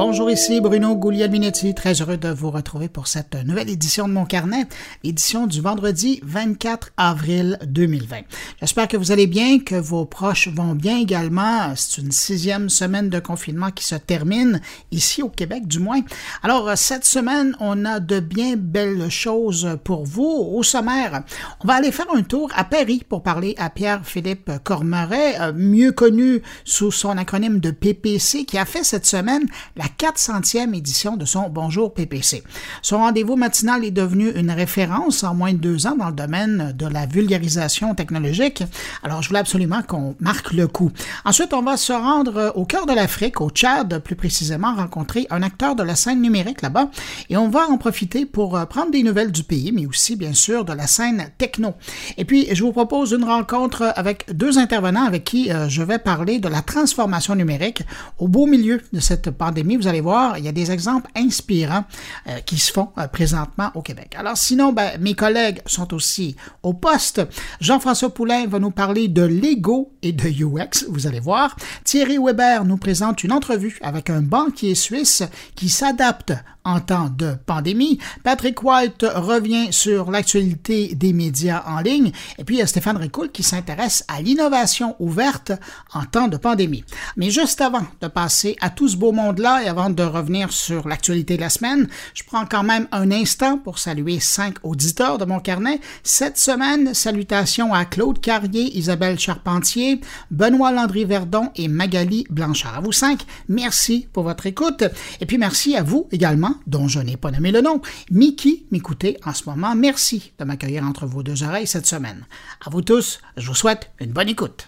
Bonjour, ici Bruno Guglielminetti, très heureux de vous retrouver pour cette nouvelle édition de mon carnet, édition du vendredi 24 avril 2020. J'espère que vous allez bien, que vos proches vont bien également. C'est une sixième semaine de confinement qui se termine, ici au Québec du moins. Alors, cette semaine, on a de bien belles choses pour vous. Au sommaire, on va aller faire un tour à Paris pour parler à Pierre-Philippe Cormeret, euh, mieux connu sous son acronyme de PPC, qui a fait cette semaine la 400e édition de son Bonjour PPC. Son rendez-vous matinal est devenu une référence en moins de deux ans dans le domaine de la vulgarisation technologique. Alors, je voulais absolument qu'on marque le coup. Ensuite, on va se rendre au cœur de l'Afrique, au Tchad, plus précisément rencontrer un acteur de la scène numérique là-bas, et on va en profiter pour euh, prendre des nouvelles du pays, mais aussi, bien sûr, de la scène techno. Et puis, je vous propose une rencontre avec deux intervenants avec qui euh, je vais parler de la transformation numérique au beau milieu de cette pandémie. Vous allez voir, il y a des exemples inspirants euh, qui se font euh, présentement au Québec. Alors sinon, ben, mes collègues sont aussi au poste. Jean-François Poulain va nous parler de Lego et de UX, vous allez voir. Thierry Weber nous présente une entrevue avec un banquier suisse qui s'adapte en temps de pandémie. Patrick White revient sur l'actualité des médias en ligne. Et puis, il y a Stéphane Ricoul qui s'intéresse à l'innovation ouverte en temps de pandémie. Mais juste avant de passer à tout ce beau monde-là et avant de revenir sur l'actualité de la semaine, je prends quand même un instant pour saluer cinq auditeurs de mon carnet. Cette semaine, salutations à Claude Carrier, Isabelle Charpentier, Benoît Landry-Verdon et Magali Blanchard. À vous cinq, merci pour votre écoute. Et puis merci à vous également dont je n'ai pas nommé le nom, Mickey m'écoutez en ce moment. Merci de m'accueillir entre vos deux oreilles cette semaine. À vous tous, je vous souhaite une bonne écoute.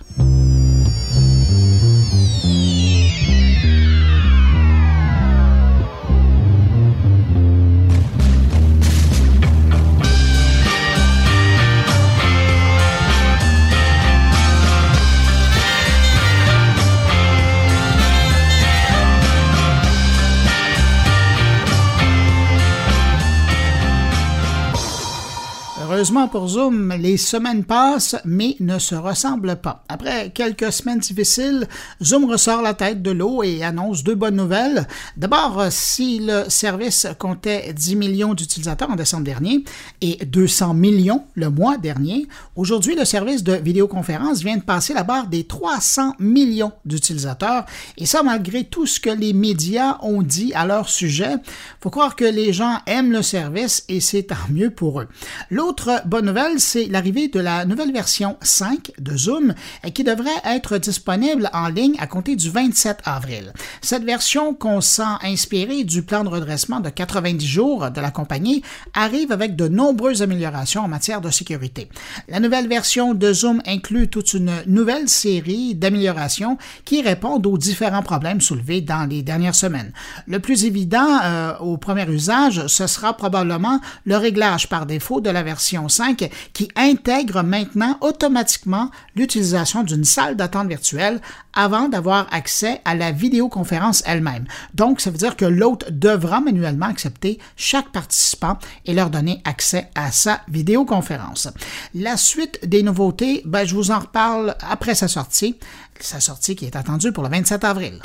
Heureusement pour Zoom, les semaines passent, mais ne se ressemblent pas. Après quelques semaines difficiles, Zoom ressort la tête de l'eau et annonce deux bonnes nouvelles. D'abord, si le service comptait 10 millions d'utilisateurs en décembre dernier et 200 millions le mois dernier, aujourd'hui, le service de vidéoconférence vient de passer la barre des 300 millions d'utilisateurs, et ça malgré tout ce que les médias ont dit à leur sujet. Faut croire que les gens aiment le service et c'est tant mieux pour eux. L'autre bonne nouvelle, c'est l'arrivée de la nouvelle version 5 de Zoom euh, qui devrait être disponible en ligne à compter du 27 avril. Cette version qu'on sent inspirée du plan de redressement de 90 jours de la compagnie arrive avec de nombreuses améliorations en matière de sécurité. La nouvelle version de Zoom inclut toute une nouvelle série d'améliorations qui répondent aux différents problèmes soulevés dans les dernières semaines. Le plus évident euh, au premier usage, ce sera probablement le réglage par défaut de la version 5 qui intègre maintenant automatiquement l'utilisation d'une salle d'attente virtuelle avant d'avoir accès à la vidéoconférence elle-même. Donc, ça veut dire que l'hôte devra manuellement accepter chaque participant et leur donner accès à sa vidéoconférence. La suite des nouveautés, ben, je vous en reparle après sa sortie, sa sortie qui est attendue pour le 27 avril.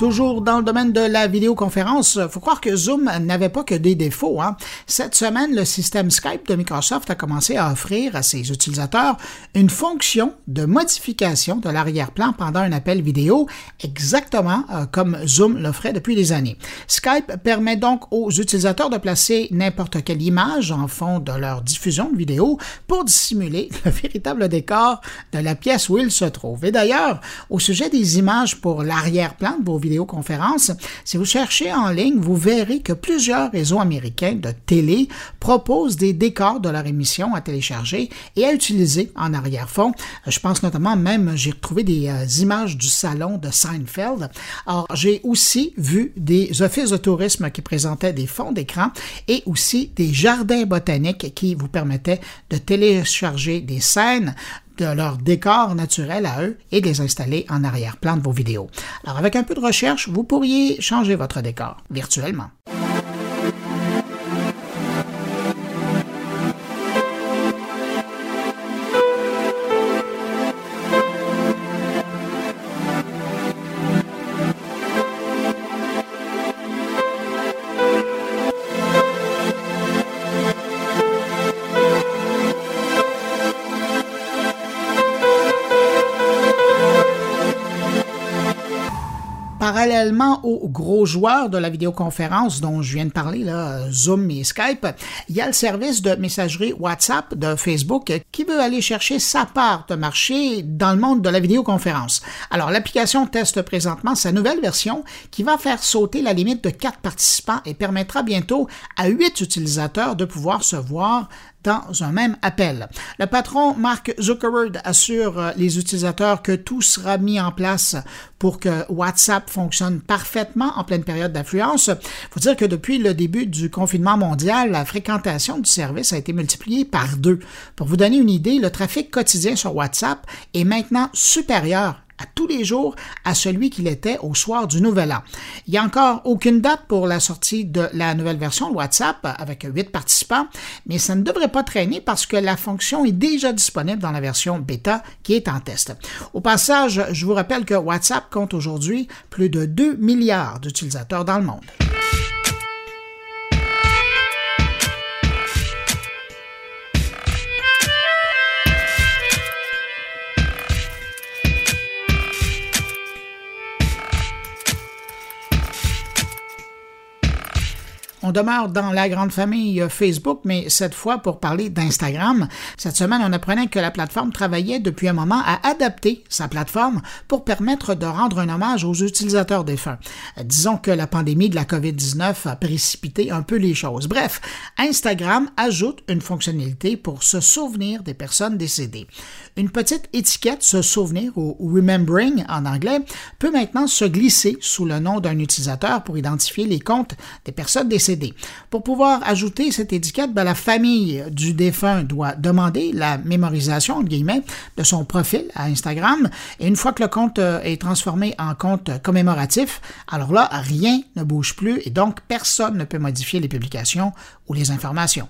Toujours dans le domaine de la vidéoconférence, faut croire que Zoom n'avait pas que des défauts. Hein. Cette semaine, le système Skype de Microsoft a commencé à offrir à ses utilisateurs une fonction de modification de l'arrière-plan pendant un appel vidéo, exactement euh, comme Zoom l'offrait depuis des années. Skype permet donc aux utilisateurs de placer n'importe quelle image en fond de leur diffusion de vidéo pour dissimuler le véritable décor de la pièce où ils se trouvent. Et d'ailleurs, au sujet des images pour l'arrière-plan de vos vidéos, si vous cherchez en ligne, vous verrez que plusieurs réseaux américains de télé proposent des décors de leur émission à télécharger et à utiliser en arrière-fond. Je pense notamment même, j'ai retrouvé des euh, images du salon de Seinfeld. Alors, j'ai aussi vu des offices de tourisme qui présentaient des fonds d'écran et aussi des jardins botaniques qui vous permettaient de télécharger des scènes de leur décor naturel à eux et de les installer en arrière-plan de vos vidéos. Alors avec un peu de recherche, vous pourriez changer votre décor virtuellement. Parallèlement aux gros joueurs de la vidéoconférence dont je viens de parler, Zoom et Skype, il y a le service de messagerie WhatsApp de Facebook qui veut aller chercher sa part de marché dans le monde de la vidéoconférence. Alors, l'application teste présentement sa nouvelle version qui va faire sauter la limite de quatre participants et permettra bientôt à huit utilisateurs de pouvoir se voir dans un même appel. Le patron Mark Zuckerberg assure euh, les utilisateurs que tout sera mis en place pour que WhatsApp fonctionne parfaitement en pleine période d'affluence. Il faut dire que depuis le début du confinement mondial, la fréquentation du service a été multipliée par deux. Pour vous donner une idée, le trafic quotidien sur WhatsApp est maintenant supérieur à tous les jours à celui qu'il était au soir du Nouvel An. Il n'y a encore aucune date pour la sortie de la nouvelle version de WhatsApp avec huit participants, mais ça ne devrait pas traîner parce que la fonction est déjà disponible dans la version bêta qui est en test. Au passage, je vous rappelle que WhatsApp compte aujourd'hui plus de 2 milliards d'utilisateurs dans le monde. On demeure dans la grande famille Facebook, mais cette fois pour parler d'Instagram. Cette semaine, on apprenait que la plateforme travaillait depuis un moment à adapter sa plateforme pour permettre de rendre un hommage aux utilisateurs défunts. Disons que la pandémie de la COVID-19 a précipité un peu les choses. Bref, Instagram ajoute une fonctionnalité pour se souvenir des personnes décédées. Une petite étiquette se souvenir ou remembering en anglais peut maintenant se glisser sous le nom d'un utilisateur pour identifier les comptes des personnes décédées. Pour pouvoir ajouter cette étiquette, ben, la famille du défunt doit demander la mémorisation de son profil à Instagram et une fois que le compte euh, est transformé en compte commémoratif, alors là, rien ne bouge plus et donc personne ne peut modifier les publications ou les informations.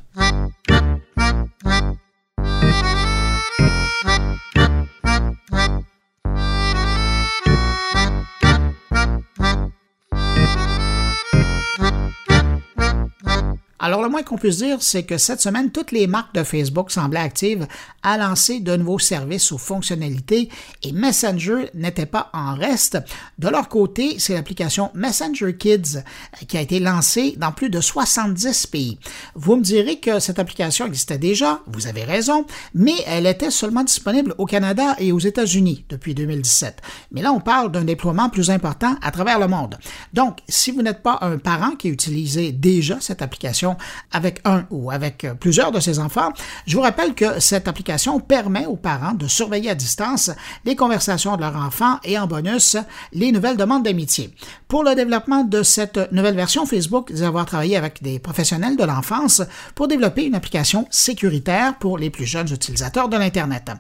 Alors, le moins qu'on puisse dire, c'est que cette semaine, toutes les marques de Facebook semblaient actives à lancer de nouveaux services ou fonctionnalités et Messenger n'était pas en reste. De leur côté, c'est l'application Messenger Kids euh, qui a été lancée dans plus de 70 pays. Vous me direz que cette application existait déjà, vous avez raison, mais elle était seulement disponible au Canada et aux États-Unis depuis 2017. Mais là, on parle d'un déploiement plus important à travers le monde. Donc, si vous n'êtes pas un parent qui utilisait déjà cette application, avec un ou avec plusieurs de ses enfants, je vous rappelle que cette application permet aux parents de surveiller à distance les conversations de leurs enfants et en bonus les nouvelles demandes d'amitié. Pour le développement de cette nouvelle version, Facebook dit avoir travaillé avec des professionnels de l'enfance pour développer une application sécuritaire pour les plus jeunes utilisateurs de l'Internet.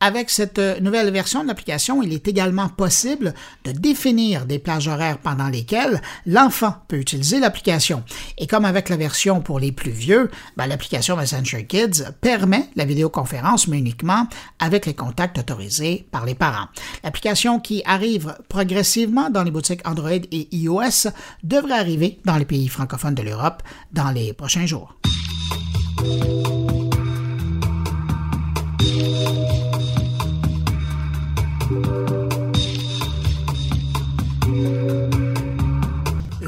Avec cette nouvelle version de l'application, il est également possible de définir des plages horaires pendant lesquelles l'enfant peut utiliser l'application. Et comme avec la version pour les plus vieux, ben, l'application Messenger Kids permet la vidéoconférence, mais uniquement avec les contacts autorisés par les parents. L'application qui arrive progressivement dans les boutiques Android et iOS devrait arriver dans les pays francophones de l'Europe dans les prochains jours.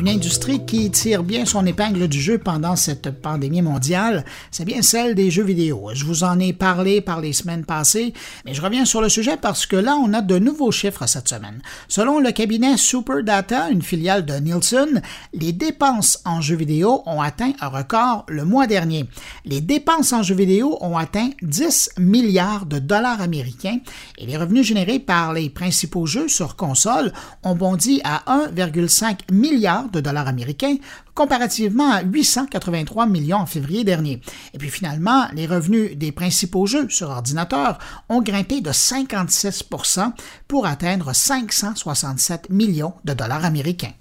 Une industrie qui tire bien son épingle du jeu pendant cette pandémie mondiale, c'est bien celle des jeux vidéo. Je vous en ai parlé par les semaines passées, mais je reviens sur le sujet parce que là, on a de nouveaux chiffres cette semaine. Selon le cabinet Superdata, une filiale de Nielsen, les dépenses en jeux vidéo ont atteint un record le mois dernier. Les dépenses en jeux vidéo ont atteint 10 milliards de dollars américains et les revenus générés par les principaux jeux sur console ont bondi à 1,5 milliard de dollars américains, comparativement à 883 millions en février dernier. Et puis finalement, les revenus des principaux jeux sur ordinateur ont grimpé de 56% pour atteindre 567 millions de dollars américains.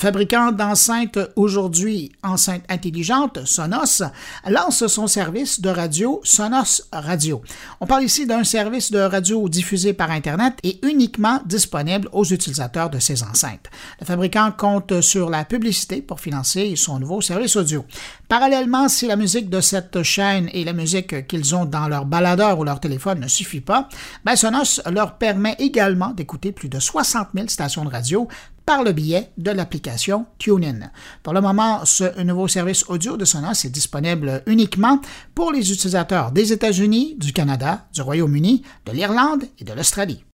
Fabricant d'enceintes aujourd'hui enceintes intelligentes, Sonos, lance son service de radio Sonos Radio. On parle ici d'un service de radio diffusé par Internet et uniquement disponible aux utilisateurs de ces enceintes. Le fabricant compte sur la publicité pour financer son nouveau service audio. Parallèlement, si la musique de cette chaîne et la musique qu'ils ont dans leur baladeur ou leur téléphone ne suffit pas, ben Sonos leur permet également d'écouter plus de 60 000 stations de radio par le biais de l'application TuneIn. Pour le moment, ce nouveau service audio de Sonos est disponible uniquement pour les utilisateurs des États-Unis, du Canada, du Royaume-Uni, de l'Irlande et de l'Australie.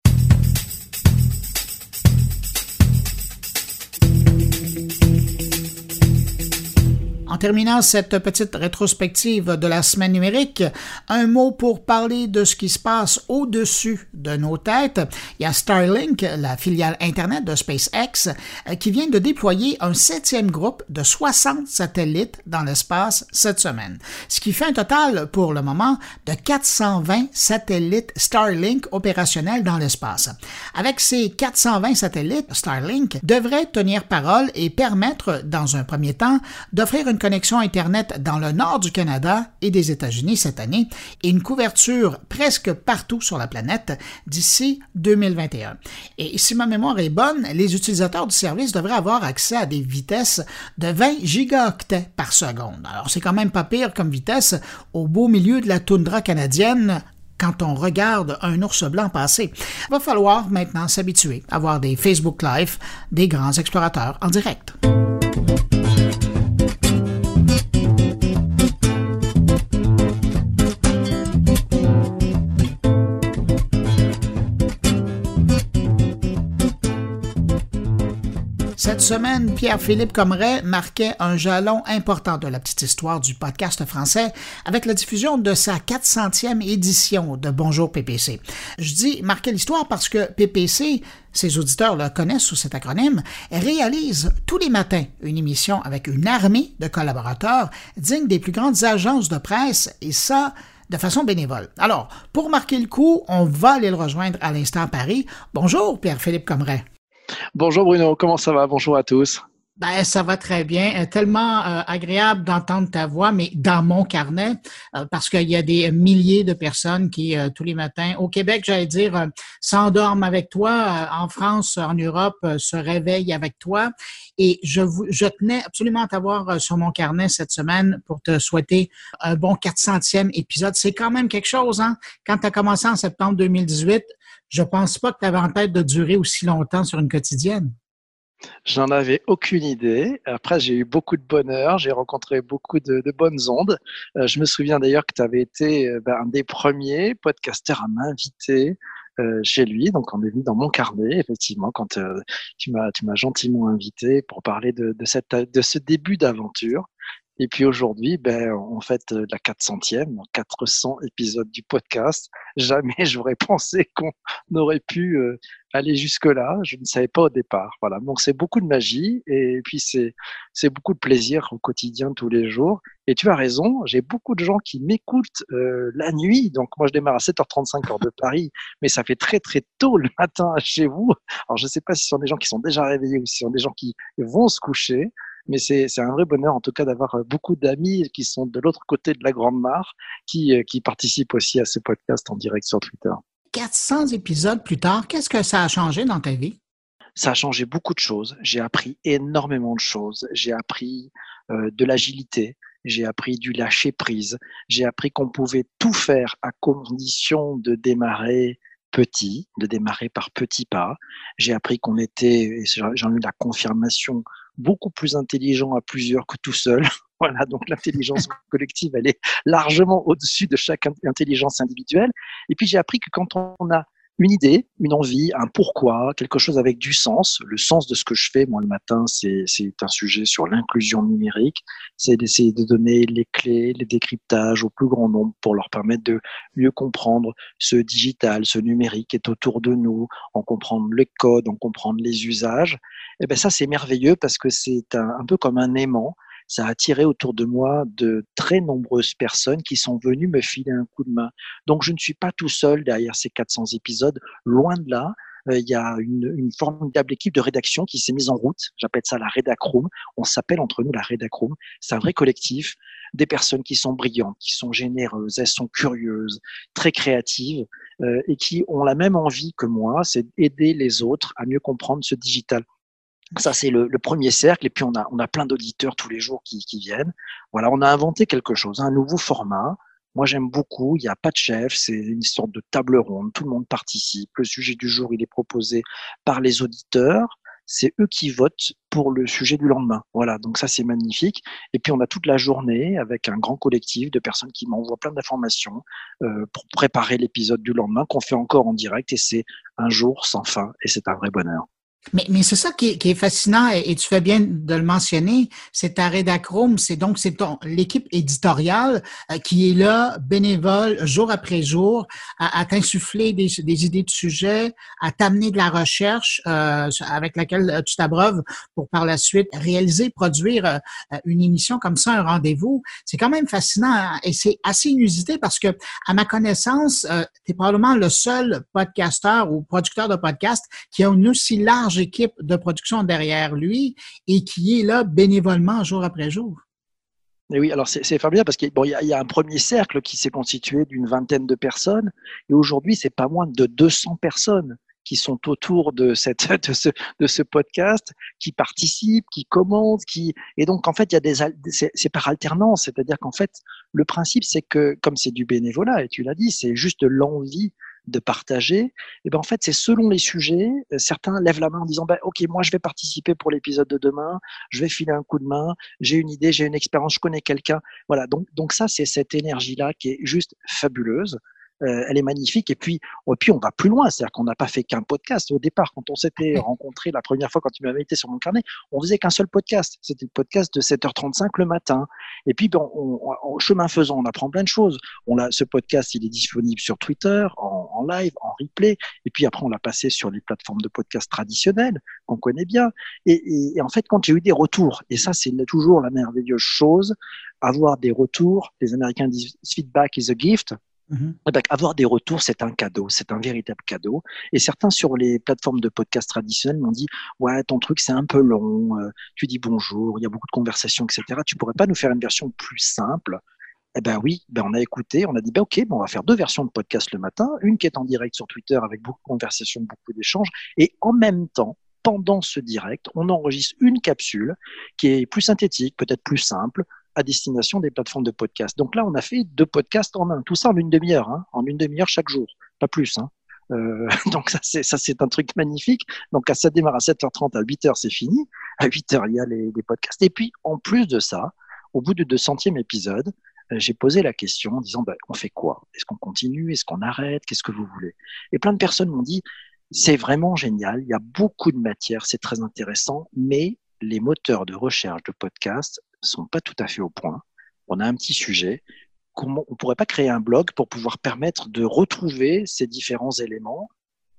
En terminant cette petite rétrospective de la semaine numérique, un mot pour parler de ce qui se passe au-dessus de nos têtes. Il y a Starlink, la filiale Internet de SpaceX, euh, qui vient de déployer un septième groupe de 60 satellites dans l'espace cette semaine, ce qui fait un total pour le moment de 420 satellites Starlink opérationnels dans l'espace. Avec ces 420 satellites, Starlink devrait tenir parole et permettre, dans un premier temps, d'offrir une connexion Internet dans le nord du Canada et des États-Unis cette année et une couverture presque partout sur la planète d'ici 2021. Et si ma mémoire est bonne, les utilisateurs du service devraient avoir accès à des vitesses de 20 gigaoctets par seconde. Alors c'est quand même pas pire comme vitesse au beau milieu de la toundra canadienne quand on regarde un ours blanc passer. Il va falloir maintenant s'habituer à voir des Facebook Live des grands explorateurs en direct. Cette semaine, Pierre-Philippe Comeret marquait un jalon important de la petite histoire du podcast français avec la diffusion de sa 400e édition de Bonjour PPC. Je dis marquer l'histoire parce que PPC, ses auditeurs le connaissent sous cet acronyme, réalise tous les matins une émission avec une armée de collaborateurs dignes des plus grandes agences de presse et ça, de façon bénévole. Alors, pour marquer le coup, on va aller le rejoindre à l'instant à Paris. Bonjour Pierre-Philippe Comeret. Bonjour Bruno, comment ça va? Bonjour à tous. Ben, ça va très bien. Euh, tellement euh, agréable d'entendre ta voix, mais dans mon carnet, euh, parce qu'il y a des milliers de personnes qui, tous les matins, au Québec, j'allais dire, s'endorment avec toi, en France, en Europe, se réveillent avec toi. Et je, je tenais absolument à t'avoir sur mon carnet cette semaine pour te souhaiter un bon 400e épisode. C'est quand même quelque chose, hein? Quand tu as commencé en septembre 2018, je pense pas que tu en tête de durer aussi longtemps sur une quotidienne. J'en avais aucune idée. Après, j'ai eu beaucoup de bonheur, j'ai rencontré beaucoup de, bonnes ondes. Euh, je me souviens d'ailleurs que tu avais été euh, ben, un des premiers podcasters à m'inviter euh, chez lui. Donc, on est venu dans mon carnet, effectivement, quand tu m'as gentiment invité pour parler de ce début d'aventure. Et puis aujourd'hui, ben, on fête la 400e, 400 épisodes du podcast. Jamais j'aurais pensé qu'on aurait pu euh, aller jusque-là. Je ne savais pas au départ. Voilà. Donc c'est beaucoup de magie et puis c'est c'est beaucoup de plaisir au quotidien tous les jours. Et tu as raison, j'ai beaucoup de gens qui m'écoutent euh, la nuit. Donc moi je démarre à 7h35 heure de Paris, mais ça fait très très tôt le matin chez vous. Alors je ne sais pas si ce sont des gens qui sont déjà réveillés ou si ce sont des gens qui vont se coucher mais c'est un vrai bonheur en tout cas d'avoir euh, beaucoup d'amis qui sont de l'autre côté de la Grande Mare, qui, euh, qui participent aussi à ce podcast en direct sur Twitter. 400 épisodes plus tard, qu'est-ce que ça a changé dans ta vie? Ça a changé beaucoup de choses. J'ai appris énormément de choses. J'ai appris euh, de l'agilité. J'ai appris du lâcher prise. J'ai appris qu'on pouvait tout faire à condition de démarrer petit, de démarrer par petits pas. J'ai appris qu'on était, j'en ai eu la confirmation, beaucoup plus intelligent à plusieurs que tout seul. voilà, donc l'intelligence collective, elle est largement au-dessus de chaque intelligence individuelle. Et puis j'ai appris que quand on a une idée, une envie, un pourquoi, quelque chose avec du sens. Le sens de ce que je fais, moi, le matin, c'est un sujet sur l'inclusion numérique. C'est d'essayer de donner les clés, les décryptages au plus grand nombre pour leur permettre de mieux comprendre ce digital, ce numérique qui est autour de nous, en comprendre les codes, en comprendre les usages. Et eh ben ça, c'est merveilleux parce que c'est un, un peu comme un aimant ça a attiré autour de moi de très nombreuses personnes qui sont venues me filer un coup de main. Donc je ne suis pas tout seul derrière ces 400 épisodes, loin de là. Euh, il y a une, formidable équipe de rédaction qui s'est mise en route. J'appelle ça la Redacroom. On s'appelle entre nous la Redacroom. C'est un vrai collectif, des personnes qui sont brillantes, qui sont généreuses, elles sont curieuses, très créatives euh, et qui ont la même envie que moi, c'est d'aider les autres à mieux comprendre ce digital. Ça, c'est le, premier cercle. Et puis, on a, on a plein d'auditeurs tous les jours qui, qui viennent. Voilà, on a inventé quelque chose, un nouveau format. Moi, j'aime beaucoup. Il n'y a pas de chef. C'est une sorte de table ronde. Tout le monde participe. Le sujet du jour, il est proposé par les auditeurs. C'est eux qui votent pour le sujet du lendemain. Voilà, donc ça c'est magnifique. Et puis on a toute la journée avec un grand collectif de personnes qui m'envoient plein d'informations euh, pour préparer l'épisode du lendemain qu'on fait encore en direct. Et c'est un jour sans fin et c'est un vrai bonheur. Mais, mais c'est ça qui est, qui est fascinant et, tu fais bien de le mentionner. C'est ta rédacroom, c'est donc c'est l'équipe éditoriale euh, qui est là, bénévole, jour après jour, à, à t'insuffler des, des, idées de sujet, à t'amener de la recherche euh, avec laquelle euh, tu t'abreuves pour par la suite réaliser, produire euh, une émission comme ça, un rendez-vous. C'est quand même fascinant hein, et c'est assez inusité parce que, à ma connaissance, euh, tu es probablement le seul podcasteur ou producteur de podcast qui a une aussi large équipe de production derrière lui et qui est là bénévolement jour après jour. Et oui, alors c'est fabuleux parce qu'il bon, y, y, a un premier cercle qui s'est constitué d'une vingtaine de personnes et aujourd'hui c'est pas moins de 200 personnes qui sont autour de, cette, ce, de ce podcast, qui participent, qui commentent, qui et donc en fait a c'est par alternance, c'est-à-dire qu'en fait le principe c'est que comme c'est du bénévolat et tu l'as dit, c'est juste l'envie de partager, et eh ben en fait c'est selon les sujets. Euh, certains lèvent la main en disant ben, ok moi je vais participer pour l'épisode de demain, je vais filer un coup de main, j'ai une idée, j'ai une expérience, je connais quelqu'un. Voilà donc donc ça c'est cette énergie là qui est juste fabuleuse. Euh, elle est magnifique. Et puis, et puis on va plus loin, c'est-à-dire qu'on n'a pas fait qu'un podcast au départ. Quand on s'était rencontré la première fois, quand tu m'avais été sur mon carnet, on faisait qu'un seul podcast. C'était le podcast de 7h35 le matin. Et puis, ben, on, chemin faisant, on apprend plein de choses. On a, ce podcast, il est disponible sur Twitter, en, en live, en replay. Et puis après, on l'a passé sur les plateformes de podcast traditionnelles qu'on connaît bien. Et, et, et en fait, quand j'ai eu des retours, et ça, c'est toujours la merveilleuse chose, avoir des retours, les Américains disent feedback is a gift. Mm avoir des retours, c'est un cadeau, c'est un véritable cadeau. Et certains sur les plateformes de podcast traditionnelles m'ont dit ouais ton truc c'est un peu long, euh, tu dis bonjour, il y a beaucoup de conversations, etc. Tu pourrais pas nous faire une version plus simple? Eh ben oui, ben on a écouté, on a dit ben ok, ben on va faire deux versions de podcast le matin, une qui est en direct sur Twitter avec beaucoup de conversations, beaucoup d'échanges, et en même temps pendant ce direct, on enregistre une capsule qui est plus synthétique, peut-être plus simple, à destination des plateformes de podcast. Donc là, on a fait deux podcasts en un, tout ça en une demi-heure, hein, en une demi-heure chaque jour, pas plus. Hein. Euh, donc ça c'est un truc magnifique. Donc ça démarre à 7h30, à 8h c'est fini. À 8h il y a les, podcasts. Et puis en plus de ça, au bout du 200e épisode, j'ai posé la question en disant bah, on fait quoi? Est-ce qu'on continue? Est-ce qu'on arrête? Qu'est-ce que vous voulez? Et plein de personnes m'ont dit c'est vraiment génial. Il y a beaucoup de matière, c'est très intéressant, mais les moteurs de recherche de podcasts sont pas tout à fait au point. On a un petit sujet. Comment, on pourrait pas créer un blog pour pouvoir permettre de retrouver ces différents éléments?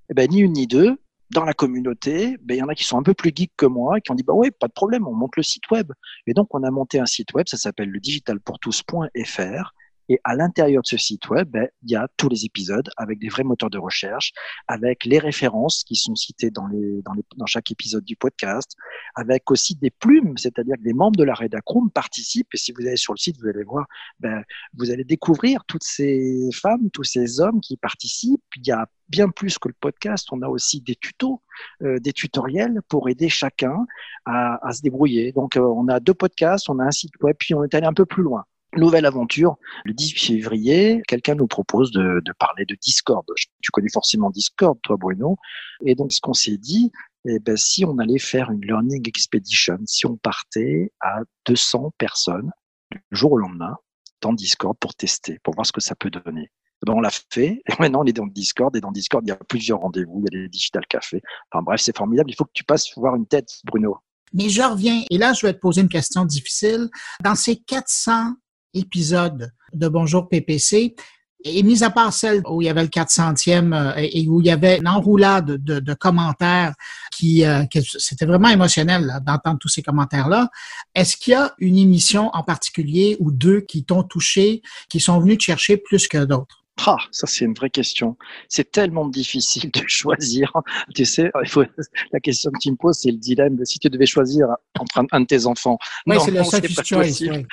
Eh ben, Ni une ni deux. Dans la communauté, ben, il y en a qui sont un peu plus geeks que moi, qui ont dit bah ouais, pas de problème, on monte le site web. Et donc on a monté un site web, ça s'appelle le digitalpourtous.fr. Et à l'intérieur de ce site web, ben, il y a tous les épisodes avec des vrais moteurs de recherche, avec les références qui sont citées dans, les, dans, les, dans chaque épisode du podcast, avec aussi des plumes, c'est-à-dire que les membres de la Redacroom participent. Et si vous allez sur le site, vous allez voir, ben, vous allez découvrir toutes ces femmes, tous ces hommes qui participent. Il y a bien plus que le podcast, on a aussi des tutos, euh, des tutoriels pour aider chacun à, à se débrouiller. Donc, euh, on a deux podcasts, on a un site web, puis on est allé un peu plus loin. Nouvelle aventure, le 18 février, quelqu'un nous propose de, de, parler de Discord. Tu connais forcément Discord, toi Bruno. Et donc ce qu'on s'est dit, eh ben, si on allait faire une learning expedition, si on partait à 200 personnes du jour au lendemain dans Discord pour tester, pour voir ce que ça peut donner. Ben, on l'a fait. Et maintenant, on est dans Discord. Et dans Discord, il y a plusieurs rendez-vous. Il y a des digital cafés. Enfin bref, c'est formidable. Il faut que tu passes voir une tête, Bruno. Mais je reviens. Et là, je vais te poser une question difficile. Dans ces 400 épisodes de Bonjour PPC, et mis à part celle où il y avait le 400e euh, et où il y avait une enroulade de, de commentaires qui, euh, c'était vraiment émotionnel d'entendre tous ces commentaires-là. Est-ce qu'il y a une émission en particulier ou deux qui t'ont touché, qui sont venus te chercher plus que d'autres? Ah, ça c'est une vraie question. C'est tellement difficile de choisir. Tu sais, il faut, la question que tu me poses, c'est le dilemme de si tu devais choisir entre un, de tes enfants. Oui, c'est le sacrifice choice.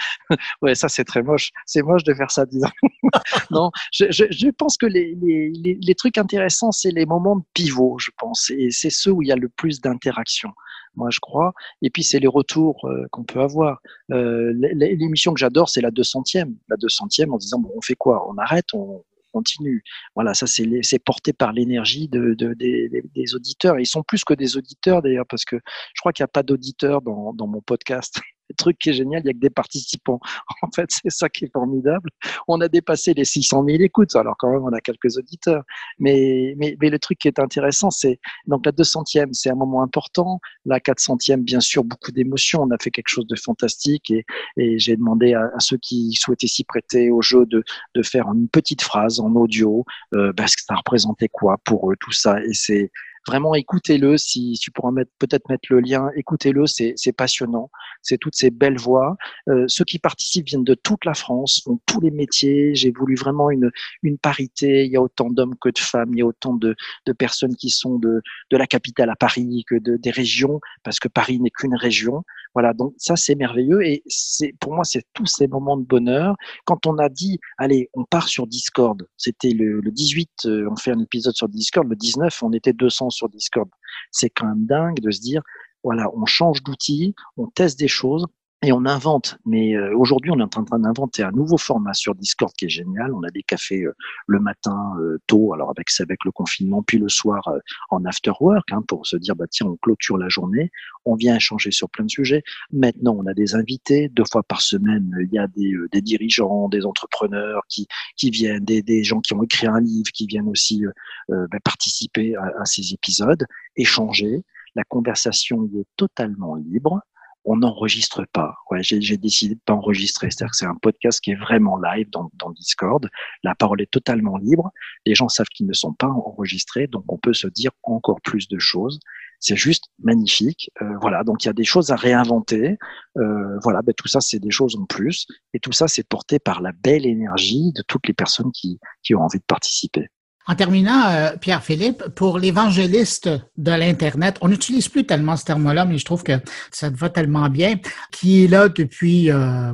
Ouais. ça c'est très moche. C'est moche de faire ça, disons. non, je, je, je, pense que les, les, les, les trucs intéressants, c'est les moments de pivot, je pense. Et c'est ceux où il y a le plus d'interaction moi je crois. Et puis c'est les retours euh, qu'on peut avoir. Euh, L'émission que j'adore, c'est la 200e. La 200e en disant bon, on fait quoi? On arrête, on, continue. Voilà, ça c'est porté par l'énergie de, de, des, auditeurs. ils sont plus que des auditeurs d'ailleurs, parce que je crois qu'il n'y a pas d'auditeurs dans mon podcast. Le truc qui est génial, il n'y a que des participants. En fait, c'est ça qui est formidable. On a dépassé les 600 000 écoutes, alors quand même, on a quelques auditeurs. Mais, mais, mais le truc qui est intéressant, c'est donc la 200e, c'est un moment important. La 400e, bien sûr, beaucoup d'émotions. On a fait quelque chose de fantastique et, et j'ai demandé à, ceux qui souhaitaient s'y prêter au jeu de, de faire une petite phrase en audio, euh, parce que ça représentait quoi pour eux, tout ça. Et c'est Vraiment, écoutez-le. Si, tu pourras peut-être mettre le lien, écoutez-le. C'est, passionnant. C'est toutes ces belles voix. Euh, ceux qui participent viennent de toute la France, font tous les métiers. J'ai voulu vraiment une, une parité. Il y a autant d'hommes que de femmes. Il y a autant de, de personnes qui sont de, de la capitale à Paris que de, des régions, parce que Paris n'est qu'une région. Voilà. Donc ça, c'est merveilleux. Et c'est, pour moi, c'est tous ces moments de bonheur. Quand on a dit, allez, on part sur Discord. C'était le, le 18, euh, on fait un épisode sur Discord. Le 19, on était 200 sur Discord. C'est quand même dingue de se dire, voilà, on change d'outil, on teste des choses et on invente. Mais euh, aujourd'hui, on est en train d'inventer un nouveau format sur Discord qui est génial. On a des cafés euh, le matin euh, tôt, alors avec avec le confinement, puis le soir en after work hein, pour se dire bah tiens, on clôture la journée, on vient échanger sur plein de sujets. Maintenant, on a des invités deux fois par semaine. Il y a des, des dirigeants, des entrepreneurs qui qui viennent, des, des gens qui ont écrit un livre, qui viennent aussi bah, participer à, à ces épisodes, échanger. La conversation est totalement libre on n'enregistre pas. Ouais, j'ai décidé de pas enregistrer. C'est-à-dire que c'est un podcast qui est vraiment live dans, dans, Discord. La parole est totalement libre. Les gens savent qu'ils ne sont pas enregistrés, donc on peut se dire encore plus de choses. C'est juste magnifique. Euh, voilà, donc il y a des choses à réinventer. Euh, voilà, ben, tout ça, c'est des choses en plus. Et tout ça, c'est porté par la belle énergie de toutes les personnes qui, qui ont envie de participer. En terminant, euh, Pierre-Philippe, pour l'évangéliste de l'Internet, on n'utilise plus tellement ce terme-là, mais je trouve que ça te va tellement bien, qui est là depuis euh,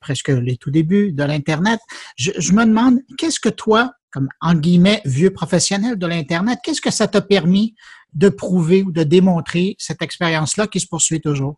presque les tout débuts de l'Internet. Je, je me demande, qu'est-ce que toi, comme en guillemets vieux professionnel de l'Internet, qu'est-ce que ça t'a permis de prouver ou de démontrer cette expérience-là qui se poursuit toujours?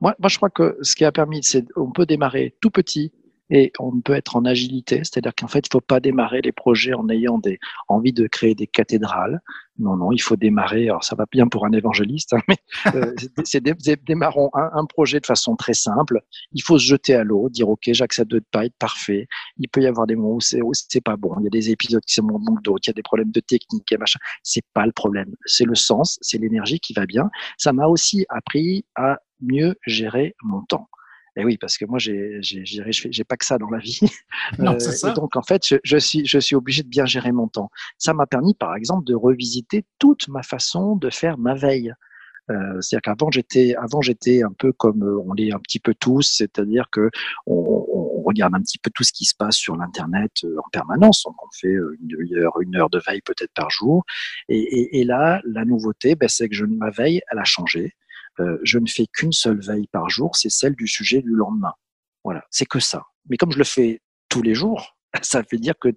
Moi, moi, je crois que ce qui a permis, c'est on peut démarrer tout petit, et on peut être en agilité, c'est-à-dire qu'en fait, il ne faut pas démarrer les projets en ayant des, envie de créer des cathédrales. Non, non, il faut démarrer. Alors, ça va bien pour un évangéliste, hein, mais euh, c'est démarrons un, projet de façon très simple. Il faut se jeter à l'eau, dire OK, j'accepte de ne pas être parfait. Il peut y avoir des moments où c'est c'est pas bon. Il y a des épisodes qui sont manque d'autres. Il y a des problèmes de technique et machin. C'est pas le problème. C'est le sens, c'est l'énergie qui va bien. Ça m'a aussi appris à mieux gérer mon temps. Et oui, parce que moi, j'ai, j'ai, pas que ça dans la vie. Non, c'est ça. Et donc, en fait, je, je, suis, je suis obligé de bien gérer mon temps. Ça m'a permis, par exemple, de revisiter toute ma façon de faire ma veille. Euh, c'est-à-dire qu'avant j'étais, avant j'étais un peu comme euh, on l'est un petit peu tous, c'est-à-dire que on, on, regarde un petit peu tout ce qui se passe sur l'internet euh, en permanence. Donc on fait euh, une demi-heure, une heure de veille peut-être par jour. Et, et, et là, la nouveauté, ben, c'est que je, ma veille, elle a changé. Euh, je ne fais qu'une seule veille par jour, c'est celle du sujet du lendemain. Voilà, c'est que ça. Mais comme je le fais tous les jours, ça veut dire que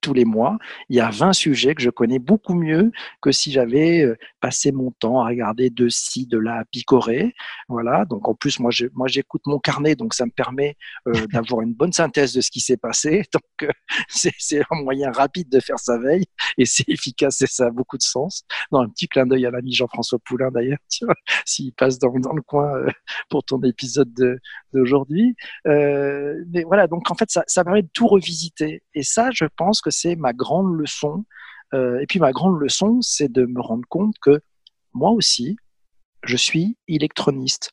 tous les mois, il y a 20 sujets que je connais beaucoup mieux que si j'avais euh, passé mon temps à regarder de ci, de là, à picorer. Voilà. Donc, en plus, moi, moi, j'écoute mon carnet, donc ça me permet euh, d'avoir une bonne synthèse de ce qui s'est passé. Donc, euh, c'est un moyen rapide de faire sa veille et c'est efficace et ça a beaucoup de sens. Dans un petit clin d'œil à l'ami Jean-François Poulain, d'ailleurs, s'il passe dans, dans, le coin pour ton épisode de, d'aujourd'hui. Euh, mais voilà, donc en fait, ça, ça permet de tout revisiter. Et ça, je pense que c'est ma grande leçon. Euh, et puis ma grande leçon, c'est de me rendre compte que moi aussi, je suis électroniste.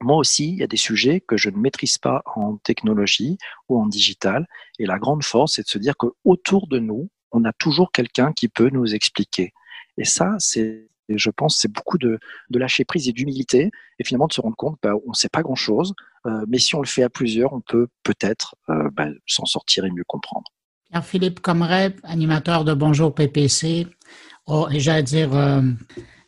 Moi aussi, il y a des sujets que je ne maîtrise pas en technologie ou en digital. Et la grande force, c'est de se dire qu'autour de nous, on a toujours quelqu'un qui peut nous expliquer. Et ça, c'est, je pense, c'est beaucoup de, lâcher prise et d'humilité, et finalement de se rendre compte, bah, on ne sait pas grand-chose, euh, mais si on le fait à plusieurs, on peut peut-être euh, bah, s'en sortir et mieux comprendre. Pierre-Philippe Comeret, animateur de Bonjour PPC, oh, et j'allais dire euh,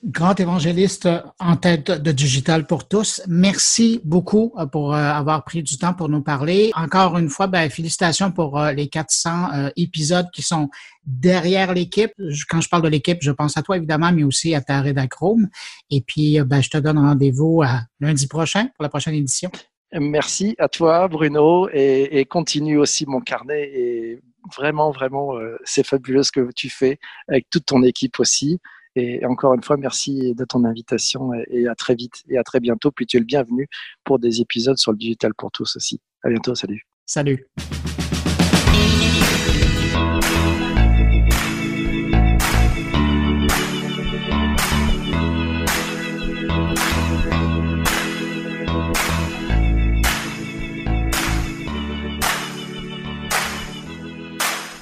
grand évangéliste en tête de Digital pour tous. Merci beaucoup euh, pour euh, avoir pris du temps pour nous parler. Encore une fois, ben, félicitations pour euh, les 400 épisodes qui sont derrière l'équipe. Quand je parle de l'équipe, je pense à toi évidemment, mais aussi à ta rédacrome. Et puis, ben, je te donne rendez-vous lundi prochain pour la prochaine édition. Merci à toi, Bruno, et, et continue aussi mon carnet. Et vraiment, vraiment, c'est fabuleux ce que tu fais avec toute ton équipe aussi. Et encore une fois, merci de ton invitation et à très vite et à très bientôt. Puis tu es le bienvenu pour des épisodes sur le digital pour tous aussi. À bientôt, salut. Salut.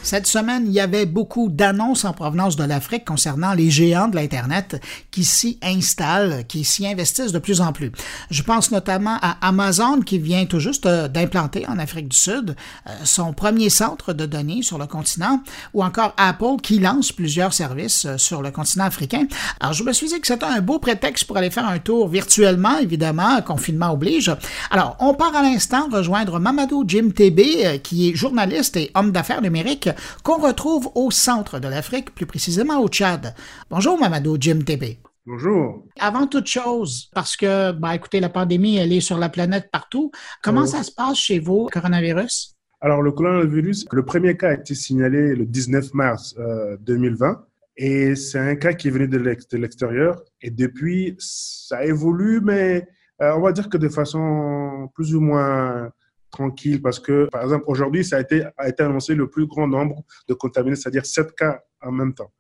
Cette semaine, il y avait beaucoup d'annonces en provenance de l'Afrique concernant les géants de l'Internet qui s'y installent, qui s'y investissent de plus en plus. Je pense notamment à Amazon qui vient tout juste euh, d'implanter en Afrique du Sud euh, son premier centre de données sur le continent, ou encore Apple qui lance plusieurs services euh, sur le continent africain. Alors, je me suis dit que c'était un beau prétexte pour aller faire un tour virtuellement, évidemment, confinement oblige. Alors, on part à l'instant rejoindre Mamadou Jim TB, qui est journaliste et homme d'affaires numérique qu'on retrouve au centre de l'Afrique, plus précisément au Tchad. Bonjour Mamadou Jim TB. Bonjour. Avant toute chose, parce que, bah, écoutez, la pandémie, elle est sur la planète partout. Comment euh, ça se passe chez vous, coronavirus? Alors, le coronavirus, le premier cas a été signalé le 19 mars 2020. Euh, et c'est un cas qui est venu de l'extérieur. Et depuis, ça évolue, mais euh, on va dire que de façon plus ou moins tranquille parce que, par exemple, aujourd'hui, ça a été, a été annoncé le plus grand nombre de contaminés, c'est-à-dire 7 cas en même temps.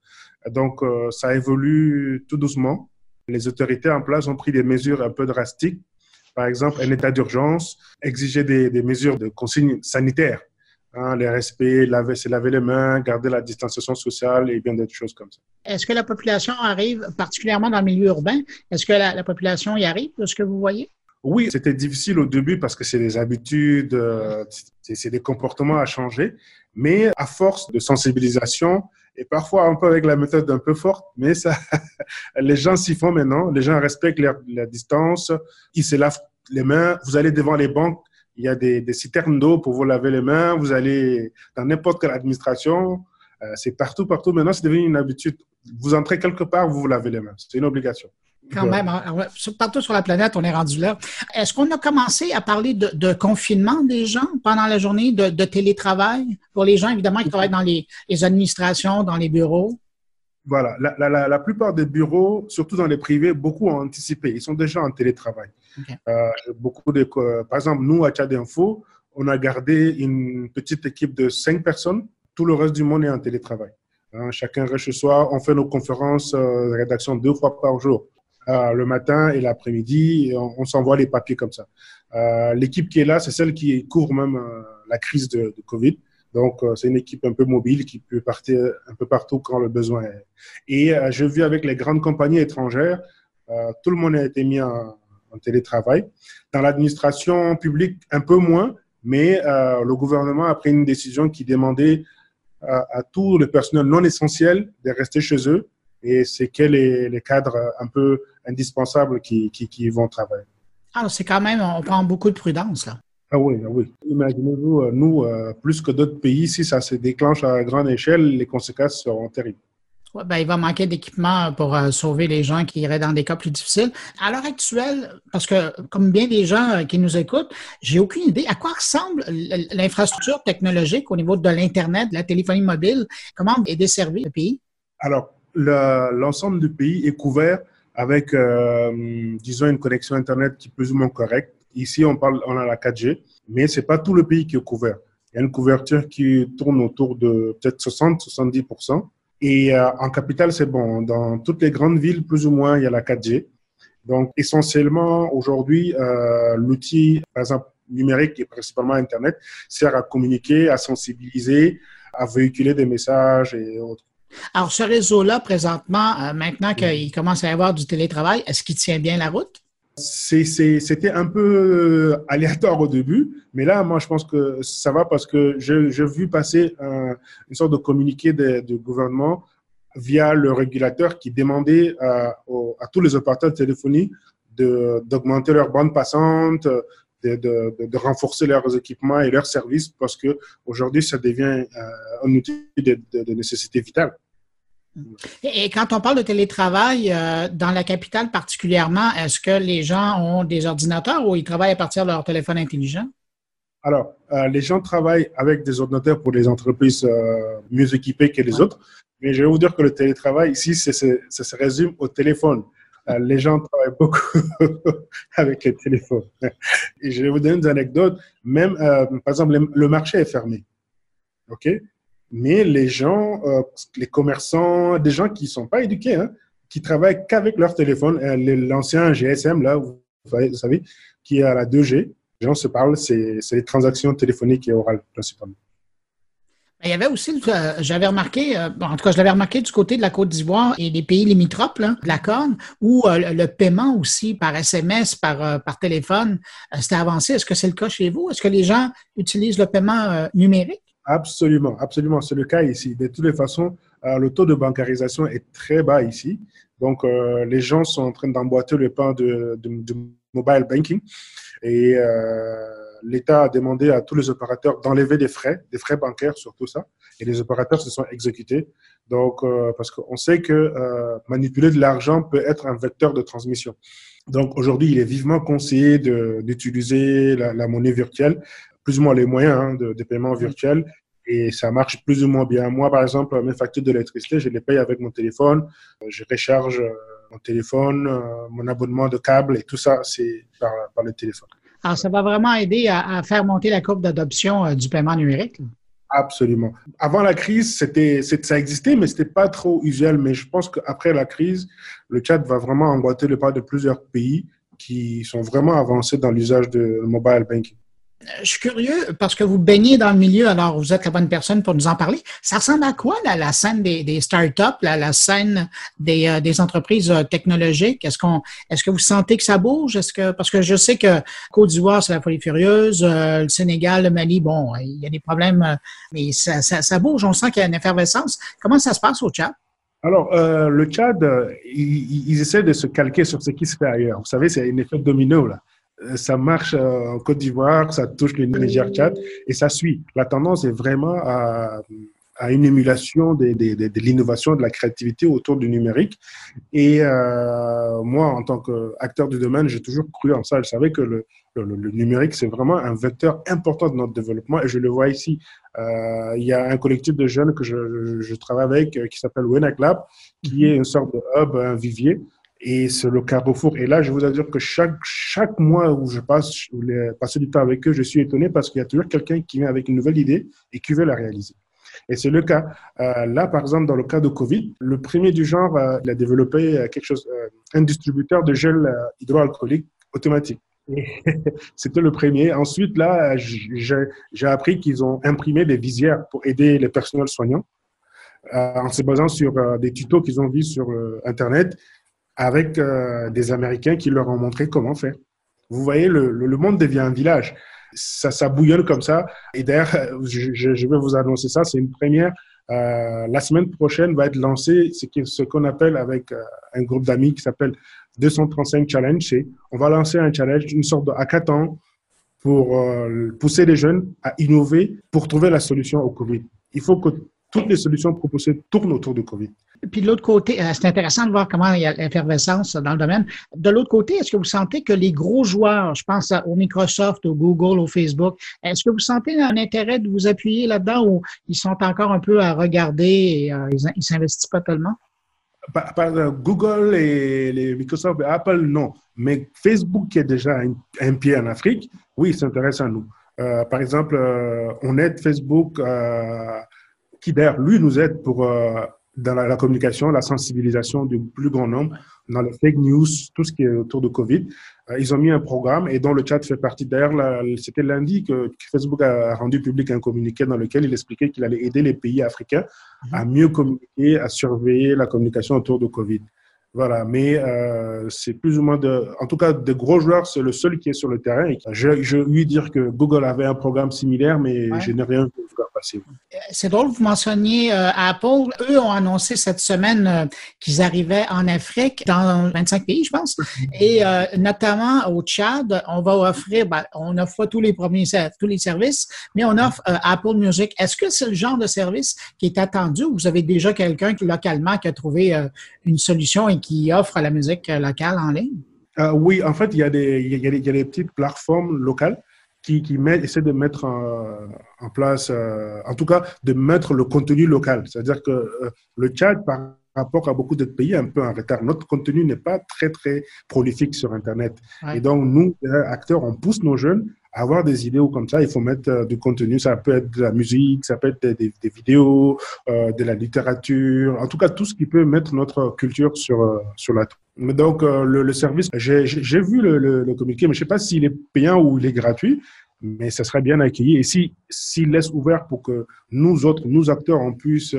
Donc, euh, ça évolue tout doucement. Les autorités en place ont pris des mesures un peu drastiques. Par exemple, un état d'urgence, exiger des, des, mesures de consignes sanitaires, hein, les respects, laver, se laver les mains, garder la distanciation sociale et bien d'autres choses comme ça. Est-ce que la population arrive, particulièrement dans le milieu urbain, est-ce que la, la population y arrive de ce que vous voyez? Oui, c'était difficile au début parce que c'est des habitudes, euh, c'est des comportements à changer, mais à force de sensibilisation et parfois un peu avec la méthode un peu forte, mais ça, les gens s'y font maintenant, les gens respectent la, distance, ils se lavent les mains, vous allez devant les banques, il y a des, citernes d'eau pour vous laver les mains, vous allez dans n'importe quelle administration, euh, c'est partout, partout. Maintenant, c'est devenu une habitude. Vous entrez quelque part, vous vous lavez les mains. C'est une obligation. Quand même, hein, partout sur la planète, on est rendu là. Est-ce qu'on a commencé à parler de, confinement des gens pendant la journée, de, télétravail? Pour les gens, évidemment, qui travaillent dans les, administrations, dans les bureaux? Voilà, la, plupart des bureaux, surtout dans les privés, beaucoup ont anticipé. Ils sont déjà en télétravail. Euh, beaucoup de, par exemple, nous, à Tchad Info, on a gardé une petite équipe de cinq personnes. Tout le reste du monde est en télétravail. Hein, chacun reste chez soi. On fait nos conférences euh, de rédaction deux fois par jour. Euh, le matin et l'après-midi. On, s'envoie les papiers comme ça. Euh, l'équipe qui est là, c'est celle qui couvre même euh, la crise de, Covid. Donc, c'est une équipe un peu mobile qui peut partir un peu partout quand le besoin est. Et je vis avec les grandes compagnies étrangères, tout le monde a été mis en, télétravail. Dans l'administration publique, un peu moins, mais le gouvernement a pris une décision qui demandait à tout le personnel non essentiel de rester chez eux et c'est quels les, les cadres un peu indispensables qui, qui, vont travailler. Ah, c'est quand même, on prend beaucoup de prudence là. Ah oui, ah oui. Imaginez-vous, euh, nous, euh, plus que d'autres pays, si ça se déclenche à grande échelle, les conséquences seront terribles. Ouais, ben, il va manquer d'équipement pour euh, sauver les gens qui iraient dans des cas plus difficiles. À l'heure actuelle, parce que comme bien des gens qui nous écoutent, j'ai aucune idée à quoi ressemble l'infrastructure technologique au niveau de l'Internet, de la téléphonie mobile? Comment est desservi le pays? Alors, l'ensemble du pays est couvert avec, euh, disons, une connexion Internet qui est plus ou moins correcte. ici, on, parle, on a la 4G, mais ce n'est pas tout le pays qui est couvert. Il y a une couverture qui tourne autour de peut-être 60-70%. Et euh, en capitale, c'est bon. Dans toutes les grandes villes, plus ou moins, il y a la 4G. Donc, essentiellement, aujourd'hui, euh, l'outil, par exemple, numérique et principalement Internet, sert à communiquer, à sensibiliser, à véhiculer des messages et autres. Alors, ce réseau-là, présentement, euh, maintenant qu'il commence à y avoir du télétravail, est-ce qu'il tient bien la route? C'était un peu aléatoire au début, mais là, moi, je pense que ça va parce que j'ai vu passer une sorte de communiqué du gouvernement via le régulateur qui demandait à, à tous les opérateurs de téléphonie d'augmenter leur bande passante, de, de, de, renforcer leurs équipements et leurs services parce que aujourd'hui, ça devient euh, un outil de nécessité vitale. Et quand on parle de télétravail, euh, dans la capitale particulièrement, est-ce que les gens ont des ordinateurs ou ils travaillent à partir de leur téléphone intelligent? Alors, euh, les gens travaillent avec des ordinateurs pour les entreprises euh, mieux équipées que les autres. Mais je vais vous dire que le télétravail, ici, ça se résume au téléphone. les gens travaillent beaucoup avec les téléphones. Et je vais vous donner des anecdotes. Même, par exemple, le marché est fermé. OK? Mais les gens, euh, les commerçants, des gens qui ne sont pas éduqués, hein, qui travaillent qu'avec leur téléphone, euh, l'ancien GSM, là, vous savez, qui est à la 2G, les gens se parlent, c'est les transactions téléphoniques et orales principalement. Il y avait aussi, euh, j'avais remarqué, en tout cas, je l'avais remarqué du côté de la Côte d'Ivoire et des pays limitrophes de la Corne, où le paiement aussi par SMS, par, par téléphone, c'était avancé. Est-ce que c'est le cas chez vous? Est-ce que les gens utilisent le paiement numérique? Absolument, absolument. C'est le cas ici. De toutes les façons, euh, le taux de bancarisation est très bas ici. Donc, euh, les gens sont en train d'emboîter le pain de, mobile banking. Et euh, l'État a demandé à tous les opérateurs d'enlever des frais, des frais bancaires sur tout ça. Et les opérateurs se sont exécutés. Donc, parce qu'on sait que manipuler de l'argent peut être un vecteur de transmission. Donc, aujourd'hui, il est vivement conseillé d'utiliser la monnaie virtuelle plus ou moins les moyens hein, de, paiement virtuel et ça marche plus ou moins bien. Moi, par exemple, mes factures d'électricité, je les paye avec mon téléphone. Je recharge euh, mon téléphone, euh, mon abonnement de câble et tout ça, c'est par, le téléphone. Alors, ça va vraiment aider à, faire monter la courbe d'adoption euh, du paiement numérique? Absolument. Avant la crise, c'était, ça existait, mais c'était pas trop usuel. Mais je pense qu'après la crise, le chat va vraiment emboîter le pas de plusieurs pays qui sont vraiment avancés dans l'usage de mobile banking je suis curieux parce que vous baignez dans le milieu, alors vous êtes la bonne personne pour nous en parler. Ça ressemble à quoi la scène des, startups, la scène des, euh, entreprises euh, technologiques? Est-ce qu'on, est-ce que vous sentez que ça bouge? Est-ce que parce que je sais que Côte d'Ivoire c'est la folie furieuse, euh, le Sénégal, le Mali, bon, il y a des problèmes, mais ça bouge. On sent qu'il y a une effervescence. Comment ça se passe au Tchad? Alors, le Tchad, ils, ils, essaient de se calquer sur ce qui se fait ailleurs. Vous savez, c'est un effet domino là. Euh, ça marche euh, en Côte d'Ivoire, ça touche le Niger Tchad et ça suit. La tendance est vraiment à, à une émulation de, de, de, de l'innovation, de la créativité autour du numérique. Et euh, moi, en tant qu'acteur du domaine, j'ai toujours cru en ça. Je savais que le, le, le numérique, c'est vraiment un vecteur important de notre développement et je le vois ici. Euh, il y a un collectif de jeunes que je, je, travaille avec qui s'appelle Wenac Lab, qui mhm. est une sorte de hub, un vivier et c'est le carrefour. Et là, je vous assure que chaque, chaque mois où je passe, passer du temps avec eux, je suis étonné parce qu'il y a toujours quelqu'un qui vient avec une nouvelle idée et qui veut la réaliser. Et c'est le cas. Euh, là, par exemple, dans le cas de Covid, le premier du genre, euh, il a développé euh, quelque chose, un distributeur de gel hydroalcoolique automatique. C'était le premier. Ensuite, là, j'ai appris qu'ils ont imprimé des visières pour aider les personnels soignants en se basant sur des tutos qu'ils ont vus sur Internet avec euh, des Américains qui leur ont montré comment faire. Vous voyez, le, monde devient un village. Ça, bouillonne comme ça. Et d'ailleurs, je, je, vais vous annoncer ça, c'est une première. Euh, la semaine prochaine va être lancé ce qu'on appelle avec euh, un groupe d'amis qui s'appelle 235 Challenge. On va lancer un challenge, une sorte de hackathon pour pousser les jeunes à innover pour trouver la solution au Covid. Il faut que toutes les solutions proposées tournent autour du Covid. Puis de l'autre côté, euh, c'est intéressant de voir comment il y a l'effervescence dans le domaine. De l'autre côté, est-ce que vous sentez que les gros joueurs, je pense au Microsoft, au Google, au Facebook, est-ce que vous sentez un intérêt de vous appuyer là-dedans ou ils sont encore un peu à regarder et euh, ils ne s'investissent pas tellement? Google et les Microsoft et Apple, non. Mais Facebook, qui est déjà un, pied en Afrique, oui, s'intéresse à nous. Euh, par exemple, euh, on aide Facebook, euh, qui d'ailleurs, lui, nous aide pour dans la, communication, la sensibilisation du plus grand nombre, dans les fake news, tout ce qui est autour de Covid. ils ont mis un programme et dont le chat fait partie. D'ailleurs, c'était lundi que Facebook a rendu public un communiqué dans lequel il expliquait qu'il allait aider les pays africains à mieux communiquer, à surveiller la communication autour de Covid. Voilà, mais euh, c'est plus ou moins de, en tout cas, des gros joueurs, c'est le seul qui est sur le terrain. Je, je lui dire que Google avait un programme similaire, mais je n'ai rien vu passer. C'est drôle, vous mentionniez euh, Apple. Eux ont annoncé cette semaine euh, qu'ils arrivaient en Afrique, dans 25 pays, je pense, et notamment au Tchad, on va offrir, ben, on offre tous les premiers, tous les services, mais on offre Apple Music. Est-ce que c'est le genre de service qui est attendu ou vous avez déjà quelqu'un localement qui a trouvé une solution et qui offre la musique locale en ligne? Euh, oui, en fait, il y, a des, il, y a des, petites plateformes locales qui, qui essaient de mettre en, place, euh, en tout cas, de mettre le contenu local. C'est-à-dire que euh, le Tchad, par rapport à beaucoup d'autres pays, est un peu en retard. Notre contenu n'est pas très, très prolifique sur Internet. Et donc, nous, acteurs, on pousse nos jeunes avoir des idées ou comme ça, il faut mettre euh, du contenu. Ça peut être de la musique, ça peut être des, vidéos, euh, de la littérature, en tout cas tout ce qui peut mettre notre culture sur, sur la mais donc, le, service, j'ai vu le, le, communiqué, mais je ne sais pas s'il est payant ou il est gratuit, mais ça serait bien accueilli. Et s'il si, laisse ouvert pour que nous autres, nous acteurs, on puisse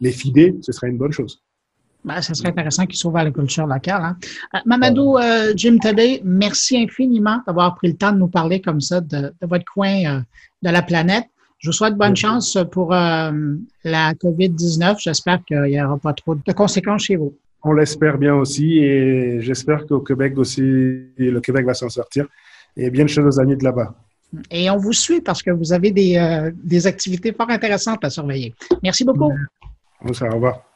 les fider, ce serait une bonne chose. Ben, ce serait intéressant qu'il s'ouvre à la culture locale. Hein. Euh, Mamadou euh, Jim Tadé, merci infiniment d'avoir pris le temps de nous parler comme ça de, votre coin euh, de la planète. Je vous souhaite bonne chance pour la COVID-19. J'espère qu'il n'y aura pas trop de conséquences chez vous. On l'espère bien aussi et j'espère qu'au Québec aussi, le Québec va s'en sortir. Et bien de choses amis de là-bas. Et on vous suit parce que vous avez des, des activités fort intéressantes à surveiller. Merci beaucoup. Bonsoir, au revoir.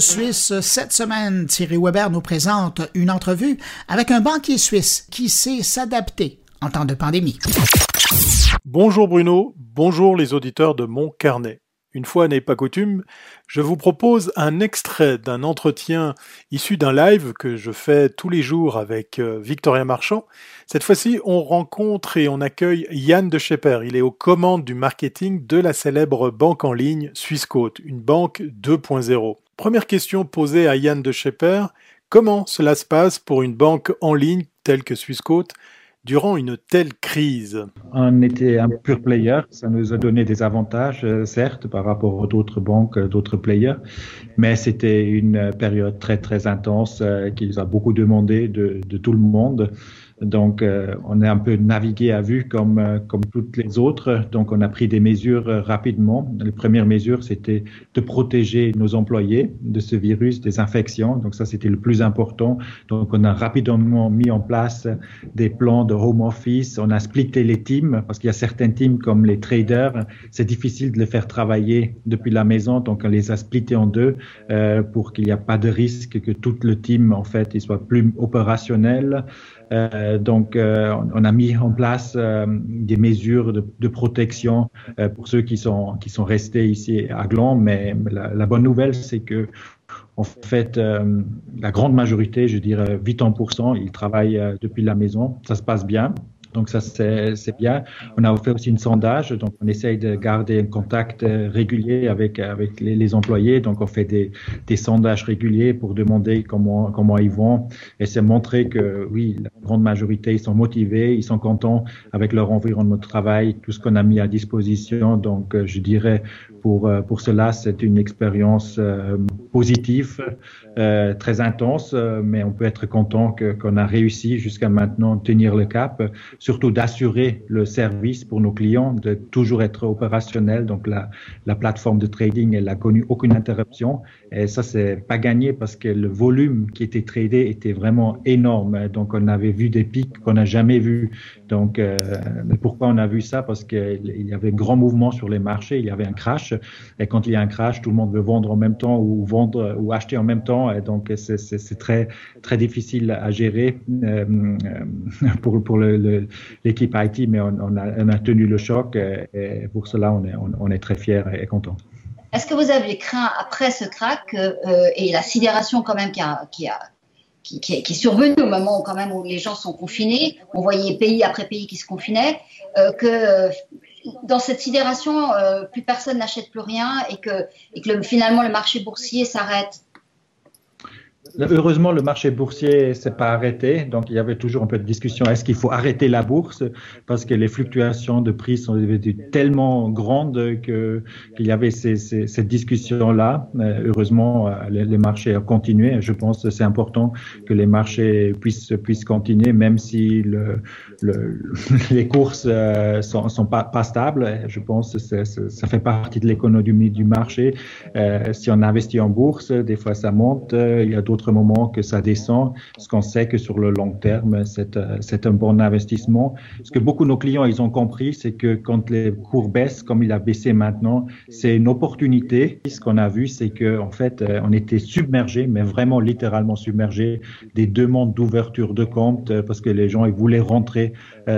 Suisse, cette semaine, Thierry Weber nous présente une entrevue avec un banquier suisse qui sait s'adapter en temps de pandémie. Bonjour Bruno, bonjour les auditeurs de mon carnet. Une fois n'est pas coutume, je vous propose un extrait d'un entretien issu d'un live que je fais tous les jours avec euh, Victoria Marchand. Cette fois-ci, on rencontre et on accueille Yann de Schepper. Il est aux commandes du marketing de la célèbre banque en ligne Swissquote, une banque 2.0. Première question posée à Yann de Schepper, comment cela se passe pour une banque en ligne telle que Swissquote? Durant une telle crise On était un pur player, ça nous a donné des avantages, euh, certes, par rapport aux autres banques, euh, d'autres players, mais c'était une période très très intense euh, qui nous a beaucoup demandé de, de tout le monde. Donc, euh, on est un peu navigué à vue comme, euh, comme toutes les autres. Donc, on a pris des mesures euh, rapidement. Les premières mesures, c'était de protéger nos employés de ce virus, des infections. Donc, ça, c'était le plus important. Donc, on a rapidement mis en place des plans de home office. On a splitté les teams parce qu'il y a certains teams comme les traders. C'est difficile de les faire travailler depuis la maison. Donc, on les a splittés en deux euh, pour qu'il n'y ait pas de risque que tout le team, en fait, il soit plus opérationnel. Euh, donc, euh, on a mis en place euh, des mesures de, de protection pour ceux qui sont qui sont restés ici à Gland. Mais la, la bonne nouvelle, c'est que en fait, la grande majorité, je dirais 80%, ils travaillent depuis la maison. Ça se passe bien. Donc ça, c'est bien. On a fait aussi une sondage, donc on essaye de garder un contact euh, régulier avec, avec les, employés. Donc on fait des, des, sondages réguliers pour demander comment, comment ils vont. Et c'est montrer que oui, la grande majorité, ils sont motivés, ils sont contents avec leur environnement de travail, tout ce qu'on a mis à disposition. Donc euh, je dirais pour, euh, pour cela, c'est une expérience positive, très intense, mais on peut être content qu'on a réussi jusqu'à maintenant tenir le cap surtout d'assurer le service pour nos clients, de toujours être opérationnel. Donc la, la plateforme de trading, elle a connu aucune interruption. Et ça, c'est pas gagné parce que le volume qui était tradé était vraiment énorme. Donc on avait vu des pics qu'on n'a jamais vus. Donc euh, pourquoi on a vu ça? Parce qu'il y avait grand mouvement sur les marchés, il y avait un crash. Et quand il y a un crash, tout le monde veut vendre en même temps ou vendre ou acheter en même temps. Et donc c'est très difficile à gérer euh, pour l'équipe IT, mais on, a, tenu le choc. Et, pour cela, on est très fiers et content. Est-ce que vous avez craint après ce crack euh, et la sidération quand même qui a, qui a qui, est, survenue au moment où, quand même où les gens sont confinés, on voyait pays après pays qui se confinaient, euh, que dans cette sidération, euh, plus personne n'achète plus rien et que finalement le marché boursier s'arrête? Heureusement, le marché boursier s'est pas arrêté, donc il y avait toujours un peu de discussion. Est-ce qu'il faut arrêter la bourse? Parce que les fluctuations de prix sont devenues tellement grandes que qu'il y avait ces, ces, cette discussion-là. Heureusement, les, les, marchés ont continué. Je pense que c'est important que les marchés puissent puissent continuer, même si le, le, les courses euh, sont, sont pas, pas stables. Je pense que ça, ça fait partie de l'économie du marché. Euh, si on investit en bourse, des fois ça monte. Il y a d'autres moment que ça descend, ce qu'on sait que sur le long terme, c'est, euh, c'est un bon investissement. Ce que beaucoup de nos clients, ils ont compris, c'est que quand les cours baissent, comme il a baissé maintenant, c'est une opportunité. Ce qu'on a vu, c'est que en fait, euh, on était submergé, mais vraiment littéralement submergé des demandes d'ouverture de compte euh, parce que les gens ils voulaient rentrer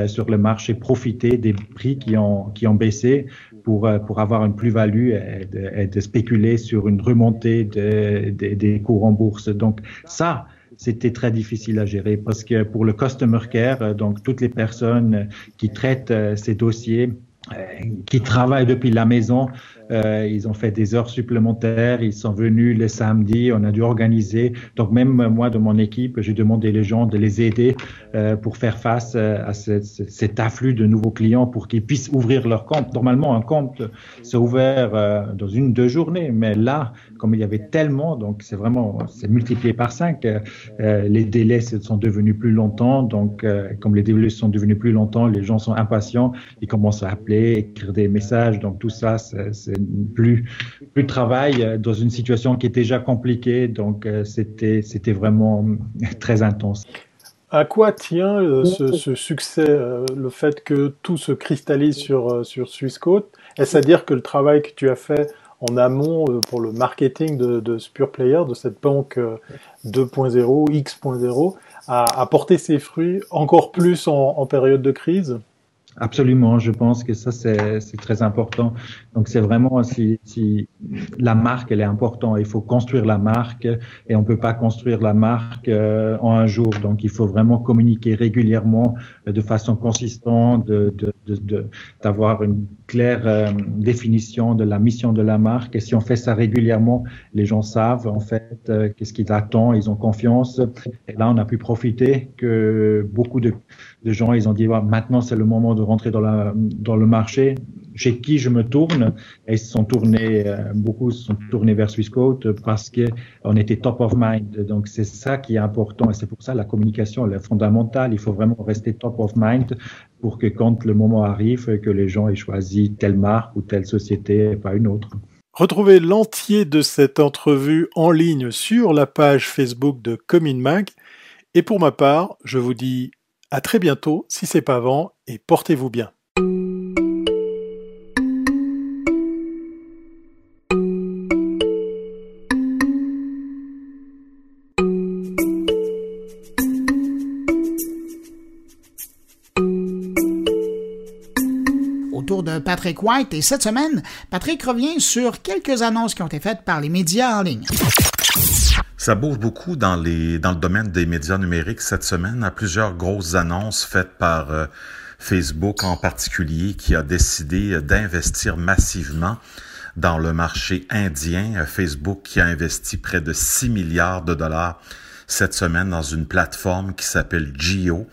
sur le marché, profiter des prix qui ont qui ont baissé pour, pour avoir une plus-value et, de, spéculer sur une remontée de, des cours en bourse. Donc ça, c'était très difficile à gérer parce que pour le customer care, donc toutes les personnes qui traitent euh, ces dossiers, euh, qui travaillent depuis la maison, euh, ils ont fait des heures supplémentaires, ils sont venus le samedi, on a dû organiser. Donc même moi de mon équipe, j'ai demandé les gens de les aider euh, pour faire face euh, à ce, cet afflux de nouveaux clients pour qu'ils puissent ouvrir leur compte. Normalement, un compte s'est ouvert euh, dans une deux journées, mais là, comme il y avait tellement, donc c'est vraiment c'est multiplié par cinq. Euh, les délais sont devenus plus longtemps, donc comme les délais sont devenus plus longtemps, les gens sont impatients, ils commencent à appeler, écrire des messages, donc tout ça, c'est plus, plus de travail euh, dans une situation qui était déjà compliquée. Donc, euh, c'était, c'était vraiment très intense. À quoi tient euh, ce, succès, le fait que tout se cristallise sur, sur Swissquote? Est-ce à dire que le travail que tu as fait en amont pour le marketing de, de Spure Player, de cette banque 2.0, X.0, a, a, porté ses fruits encore plus en période de crise? Absolument, je pense que ça c'est très important. Donc c'est vraiment si, si la marque elle est importante, il faut construire la marque et on peut pas construire la marque euh, en un jour. Donc il faut vraiment communiquer régulièrement euh, de façon consistante, de d'avoir de, une claire euh, définition de la mission de la marque. Et si on fait ça régulièrement, les gens savent en fait qu'est-ce qu'ils attendent, ils ont confiance. Et là on a pu profiter que beaucoup de de gens, ils ont dit, maintenant c'est le moment de rentrer dans, le marché. Chez qui je me tourne Et sont tournés, euh, beaucoup se sont tournés vers Swissquote parce que on était top of mind. Donc c'est ça qui est important et c'est pour ça la communication est fondamentale. Il faut vraiment rester top of mind pour que quand le moment arrive, que les gens aient choisi telle marque ou telle société et pas une autre. Retrouvez l'entier de cette entrevue en ligne sur la page Facebook de Cominmag. Et pour ma part, je vous dis à très bientôt, si c'est pas avant, et portez-vous bien. autour de Patrick White et cette semaine, Patrick revient sur quelques annonces qui ont été faites par les médias en ligne. Ça bouge beaucoup dans, les, dans le domaine des médias numériques cette semaine. à plusieurs grosses annonces faites par euh, Facebook en particulier qui a décidé d'investir massivement dans le marché indien. Euh, Facebook qui a investi près de 6 milliards de dollars cette semaine dans une plateforme qui s'appelle Geo.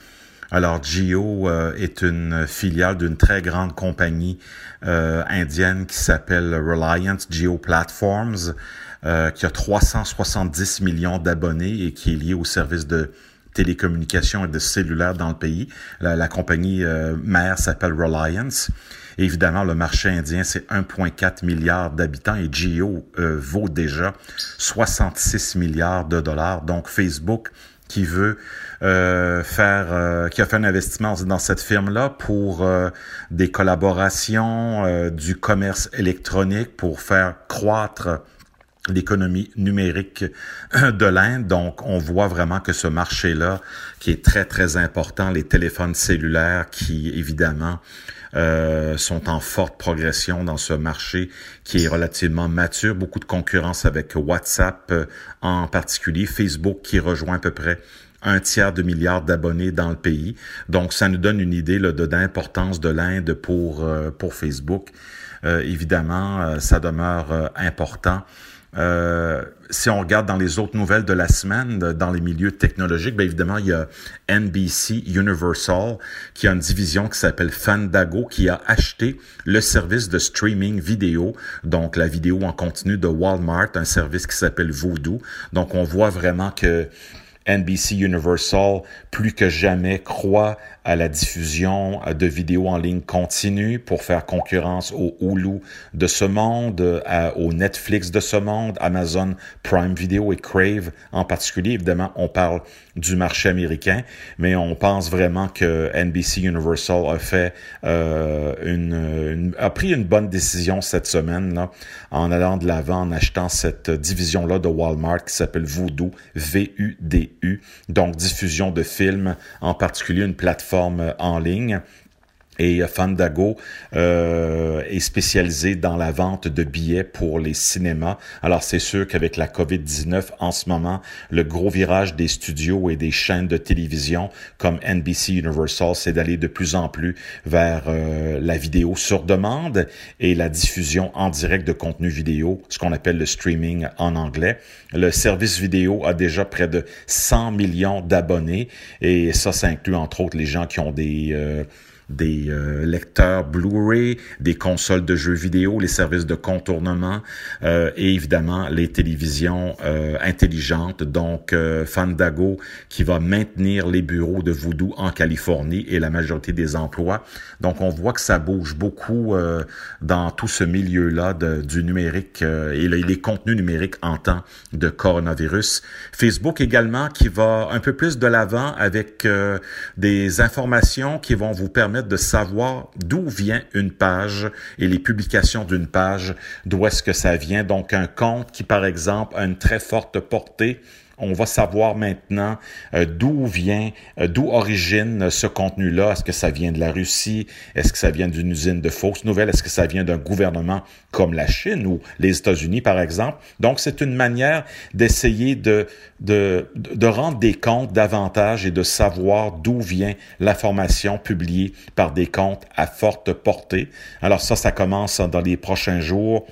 Alors Geo euh, est une filiale d'une très grande compagnie indienne qui s'appelle Reliance Geo Platforms. Euh, qui a 370 millions d'abonnés et qui est lié au service de télécommunications et de cellulaire dans le pays. La, compagnie euh, mère s'appelle Reliance. évidemment, le marché indien, c'est 1,4 milliard d'habitants et Geo euh, vaut déjà 66 milliards de dollars. Donc, Facebook qui veut euh, faire, euh, qui a fait un investissement dans cette firme-là pour euh, des collaborations, du commerce électronique, pour faire croître l'économie numérique de l'Inde. Donc, on voit vraiment que ce marché-là, qui est très, très important, les téléphones cellulaires qui, évidemment, euh, sont en forte progression dans ce marché qui est relativement mature. Beaucoup de concurrence avec WhatsApp euh, en particulier, Facebook qui rejoint à peu près un tiers de milliard d'abonnés dans le pays. Donc, ça nous donne une idée là, de l'importance de l'Inde pour, euh, pour Facebook. évidemment, ça demeure important. Euh, si on regarde dans les autres nouvelles de la semaine, dans les milieux technologiques, bien évidemment, il y a NBC Universal qui a une division qui s'appelle Fandago qui a acheté le service de streaming vidéo, donc la vidéo en continu de Walmart, un service qui s'appelle Voodoo. Donc on voit vraiment que NBC Universal, plus que jamais, croit à la diffusion de vidéos en ligne continue pour faire concurrence au Hulu de ce monde, au Netflix de ce monde, Amazon Prime Video et Crave en particulier. Évidemment, on parle du marché américain, mais on pense vraiment que NBC Universal a fait euh, une, a pris une bonne décision cette semaine là, en allant de l'avant en achetant cette division là de Walmart qui s'appelle Voodoo V U D U, donc diffusion de films en particulier une plateforme en ligne. Et Fandago euh, est spécialisé dans la vente de billets pour les cinémas. Alors c'est sûr qu'avec la COVID-19 en ce moment, le gros virage des studios et des chaînes de télévision comme NBC Universal, c'est d'aller de plus en plus vers euh, la vidéo sur demande et la diffusion en direct de contenu vidéo, ce qu'on appelle le streaming en anglais. Le service vidéo a déjà près de 100 millions d'abonnés et ça, ça inclut entre autres les gens qui ont des... Euh, des euh, lecteurs Blu-ray, des consoles de jeux vidéo, les services de contournement euh, et évidemment les télévisions euh, intelligentes. Donc Fandago qui va maintenir les bureaux de Voodoo en Californie et la majorité des emplois. Donc on voit que ça bouge beaucoup dans tout ce milieu-là du numérique et les contenus numériques en temps de coronavirus. Facebook également qui va un peu plus de l'avant avec des informations qui vont vous permettre de savoir d'où vient une page et les publications d'une page, d'où est-ce que ça vient. Donc un compte qui, par exemple, a une très forte portée on va savoir maintenant euh, d'où vient, euh, d'où origine ce contenu-là. Est-ce que ça vient de la Russie? Est-ce que ça vient d'une usine de fausses nouvelles? Est-ce que ça vient d'un gouvernement comme la Chine ou les États-Unis, par exemple? Donc, c'est une manière d'essayer de, de, de rendre des comptes davantage et de savoir d'où vient l'information publiée par des comptes à forte portée. Alors ça, ça commence dans les prochains jours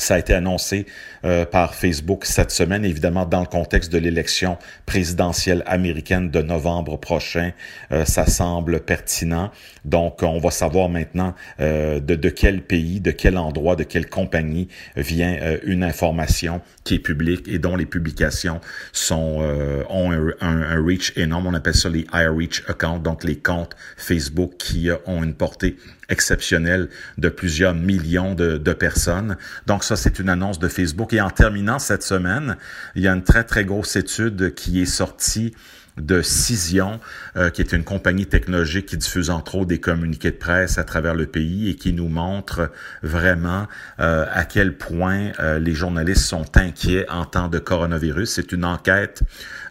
ça a été annoncé euh, par Facebook cette semaine, évidemment dans le contexte de l'élection présidentielle américaine de novembre prochain. Euh, ça semble pertinent. Donc, on va savoir maintenant euh, de, de, quel pays, de quel endroit, de quelle compagnie vient une information qui est publique et dont les publications sont ont un, un, reach énorme. On appelle ça les high reach accounts, donc les comptes Facebook qui ont une portée exceptionnelle de plusieurs millions de, de personnes. Donc ça, c'est une annonce de Facebook. Et en terminant cette semaine, il y a une très, très grosse étude qui est sortie de Cision, euh, qui est une compagnie technologique qui diffuse entre autres des communiqués de presse à travers le pays et qui nous montre vraiment euh, à quel point euh, les journalistes sont inquiets en temps de coronavirus. C'est une enquête,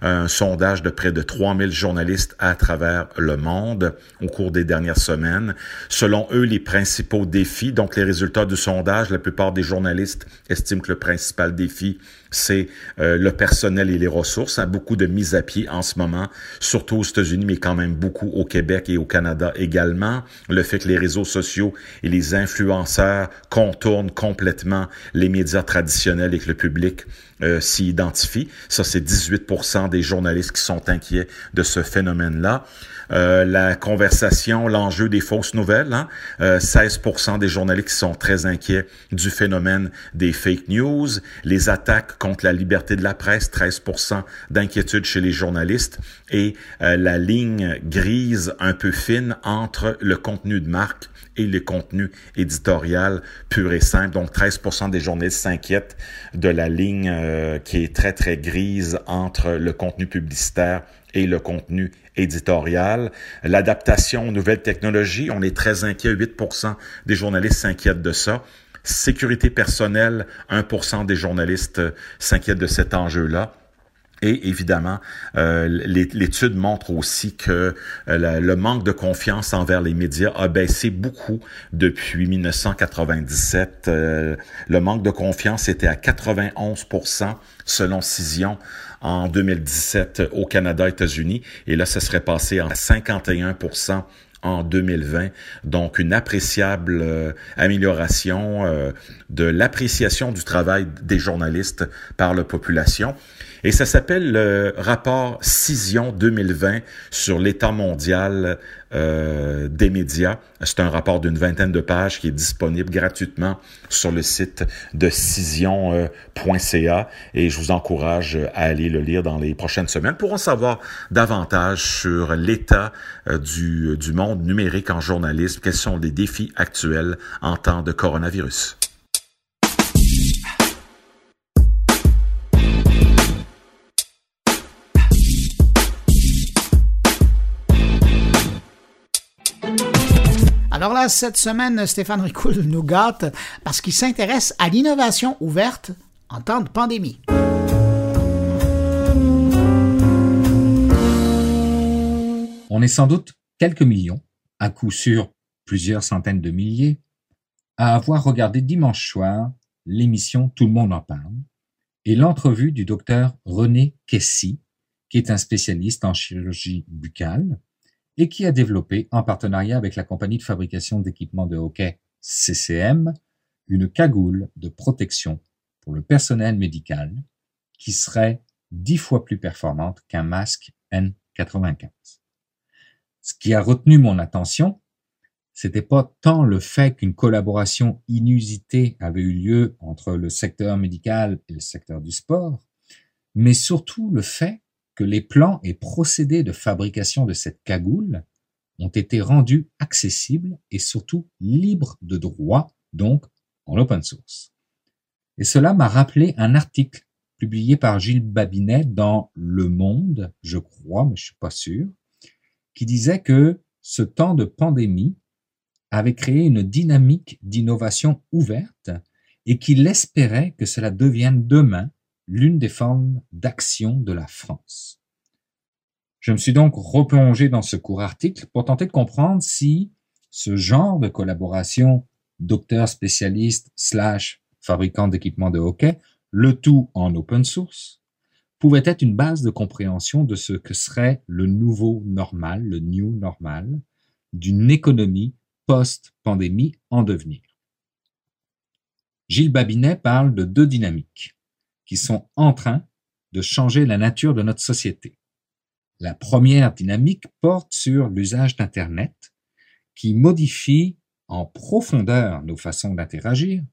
un sondage de près de 3000 journalistes à travers le monde au cours des dernières semaines. Selon eux, les principaux défis, donc les résultats du sondage, la plupart des journalistes estiment que le principal défi c'est euh, le personnel et les ressources. a beaucoup de mises à pied en ce moment, surtout aux États-Unis, mais quand même beaucoup au Québec et au Canada également. Le fait que les réseaux sociaux et les influenceurs contournent complètement les médias traditionnels et que le public euh, s'y identifie. Ça, c'est 18 des journalistes qui sont inquiets de ce phénomène-là. euh, la conversation, l'enjeu des fausses nouvelles. Hein? 16% des journalistes qui sont très inquiets du phénomène des fake news, les attaques contre la liberté de la presse, 13% d'inquiétude chez les journalistes et la ligne grise un peu fine entre le contenu de marque et le contenu éditorial pur et simple. Donc 13% des journalistes s'inquiètent de la ligne qui est très très grise entre le contenu publicitaire et le contenu éditorial. L'adaptation aux nouvelles technologies, on est très inquiet, 8% des journalistes s'inquiètent de ça. Sécurité personnelle, 1% des journalistes s'inquiètent de cet enjeu-là. Et évidemment, euh, l'étude montre aussi que euh, le manque de confiance envers les médias a baissé beaucoup depuis 1997. Euh, le manque de confiance était à 91% selon Cision en 2017 au Canada, États-Unis, et là, ça serait passé à 51% en 2020. Donc, une appréciable euh, amélioration euh, de l'appréciation du travail des journalistes par la population. Et ça s'appelle le rapport Cision 2020 sur l'état mondial euh, des médias. C'est un rapport d'une vingtaine de pages qui est disponible gratuitement sur le site de cision.ca et je vous encourage à aller le lire dans les prochaines semaines pour en savoir davantage sur l'état euh, du, du monde numérique en journalisme, quels sont les défis actuels en temps de coronavirus? Alors là, cette semaine, Stéphane Ricoul nous gâte parce qu'il s'intéresse à l'innovation ouverte en temps de pandémie. On est sans doute quelques millions, à coup sûr plusieurs centaines de milliers, à avoir regardé dimanche soir l'émission Tout le monde en parle et l'entrevue du docteur René Kessy, qui est un spécialiste en chirurgie buccale et qui a développé, en partenariat avec la compagnie de fabrication d'équipements de hockey CCM, une cagoule de protection pour le personnel médical qui serait dix fois plus performante qu'un masque N95. Ce qui a retenu mon attention, c'était pas tant le fait qu'une collaboration inusitée avait eu lieu entre le secteur médical et le secteur du sport, mais surtout le fait que les plans et procédés de fabrication de cette cagoule ont été rendus accessibles et surtout libres de droit, donc en open source. Et cela m'a rappelé un article publié par Gilles Babinet dans Le Monde, je crois, mais je suis pas sûr, qui disait que ce temps de pandémie avait créé une dynamique d'innovation ouverte et qu'il espérait que cela devienne demain l'une des formes d'action de la France. Je me suis donc replongé dans ce court article pour tenter de comprendre si ce genre de collaboration docteur spécialiste slash fabricant d'équipements de hockey, le tout en open source, pouvait être une base de compréhension de ce que serait le nouveau normal, le new normal, d'une économie post-pandémie en devenir. Gilles Babinet parle de deux dynamiques qui sont en train de changer la nature de notre société. La première dynamique porte sur l'usage d'Internet qui modifie en profondeur nos façons d'interagir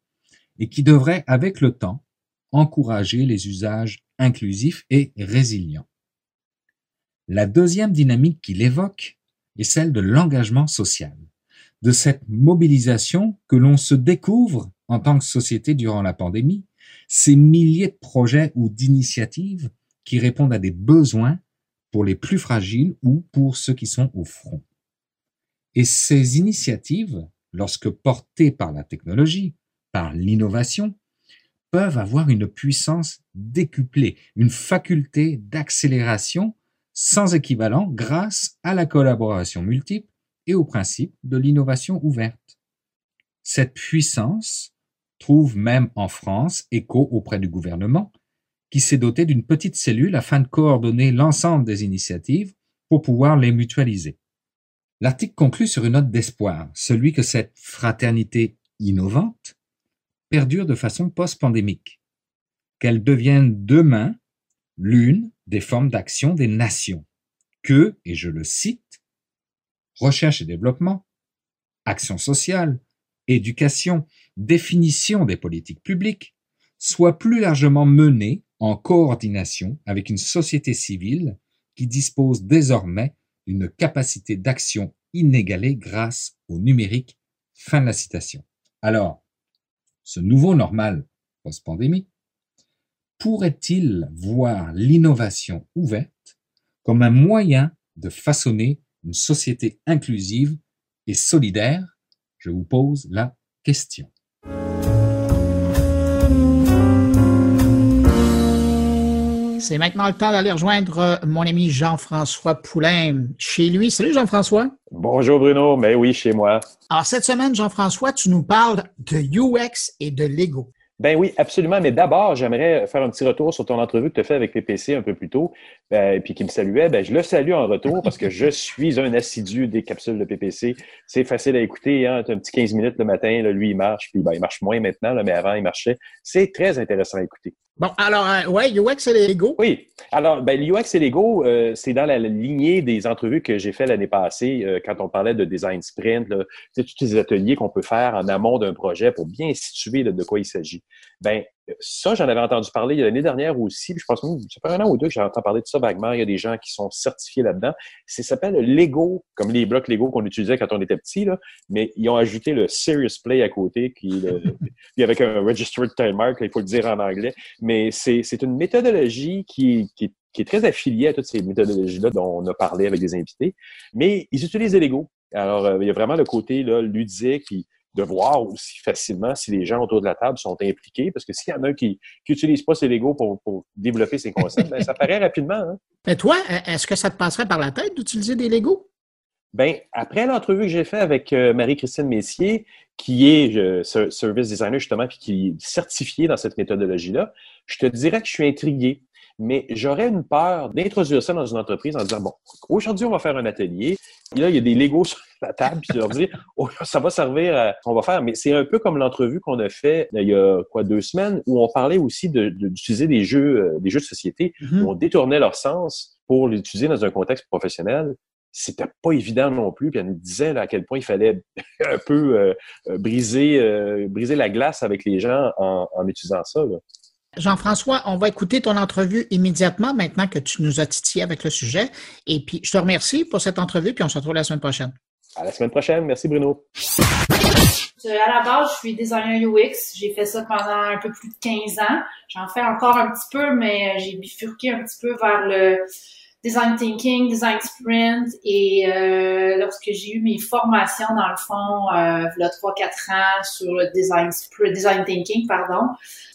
et qui devrait, avec le temps, encourager les usages inclusifs et résilients. La deuxième dynamique qu'il évoque est celle de l'engagement social, de cette mobilisation que l'on se découvre en tant que société durant la pandémie ces milliers de projets ou d'initiatives qui répondent à des besoins pour les plus fragiles ou pour ceux qui sont au front. Et ces initiatives, lorsque portées par la technologie, par l'innovation, peuvent avoir une puissance décuplée, une faculté d'accélération sans équivalent grâce à la collaboration multiple et au principe de l'innovation ouverte. Cette puissance trouve même en France écho auprès du gouvernement, qui s'est doté d'une petite cellule afin de coordonner l'ensemble des initiatives pour pouvoir les mutualiser. L'article conclut sur une note d'espoir, celui que cette fraternité innovante perdure de façon post-pandémique, qu'elle devienne demain l'une des formes d'action des nations, que, et je le cite, recherche et développement, action sociale, éducation, définition des politiques publiques, soit plus largement menée en coordination avec une société civile qui dispose désormais d'une capacité d'action inégalée grâce au numérique. Fin de la citation. Alors, ce nouveau normal post-pandémie pourrait-il voir l'innovation ouverte comme un moyen de façonner une société inclusive et solidaire? Je vous pose la question. C'est maintenant le temps d'aller rejoindre euh, mon ami Jean-François Poulain chez lui. Salut Jean-François. Bonjour Bruno, mais oui, chez moi. Alors cette semaine, Jean-François, tu nous parles de UX et de Lego. Ben oui, absolument. Mais d'abord, j'aimerais faire un petit retour sur ton entrevue que tu as fait avec PPC un peu plus tôt, ben, puis qui me saluait. Ben, je le salue en retour parce que je suis un assidu des capsules de PPC. C'est facile à écouter. Hein? Tu un petit 15 minutes le matin, là, lui, il marche, puis ben, il marche moins maintenant, là, mais avant, il marchait. C'est très intéressant à écouter. Bon, alors, euh, ouais, UX et Lego. Oui. Alors, ben, l'UX et Lego, euh, c'est dans la lignée des entrevues que j'ai fait l'année passée euh, quand on parlait de design sprint, là, tous les ateliers qu'on peut faire en amont d'un projet pour bien situer de quoi il s'agit. Ben, ça, j'en avais entendu parler l'année dernière aussi. je pense même, ça fait un an ou deux que j'ai entendu parler de ça vaguement. Il y a des gens qui sont certifiés là-dedans. Ça s'appelle le Lego, comme les blocs Lego qu'on utilisait quand on était petit, là. Mais ils ont ajouté le Serious Play à côté, qui le, avec un Registered Trademark, il faut le dire en anglais. Mais c'est une méthodologie qui, qui, qui est très affiliée à toutes ces méthodologies-là dont on a parlé avec des invités. Mais ils utilisent les Lego. Alors, euh, il y a vraiment le côté là, ludique, de voir aussi facilement si les gens autour de la table sont impliqués, parce que s'il y en a un qui n'utilise pas ses Lego pour, pour développer ses concepts, ben, ça paraît rapidement. Hein? Mais toi, est-ce que ça te passerait par la tête d'utiliser des Lego? Ben, après l'entrevue que j'ai faite avec euh, Marie-Christine Messier, qui est euh, service designer justement, puis qui est certifiée dans cette méthodologie-là, je te dirais que je suis intrigué mais j'aurais une peur d'introduire ça dans une entreprise en disant, bon, aujourd'hui, on va faire un atelier. Et là, il y a des Legos sur la table, puis je leur dis, oh, ça va servir à ce qu'on va faire. Mais c'est un peu comme l'entrevue qu'on a fait il y a quoi, deux semaines, où on parlait aussi d'utiliser des jeux, euh, des jeux de société, mm-hmm. où on détournait leur sens pour l'utiliser dans un contexte professionnel c'était pas évident non plus. Puis elle nous disait à quel point il fallait un peu euh, euh, briser, briser la glace avec les gens en, en utilisant ça. Là. Jean-François, on va écouter ton entrevue immédiatement maintenant que tu nous as titillé avec le sujet. Et puis, je te remercie pour cette entrevue, puis on se retrouve la semaine prochaine. À la semaine prochaine. Merci, Bruno. À la base, je suis designer UX. J'ai fait ça pendant un peu plus de 15 ans. J'en fais encore un petit peu, mais j'ai bifurqué un petit peu vers le design thinking, design sprint et euh, lorsque j'ai eu mes formations dans le fond euh, il y a 3 4 ans sur le design design thinking pardon,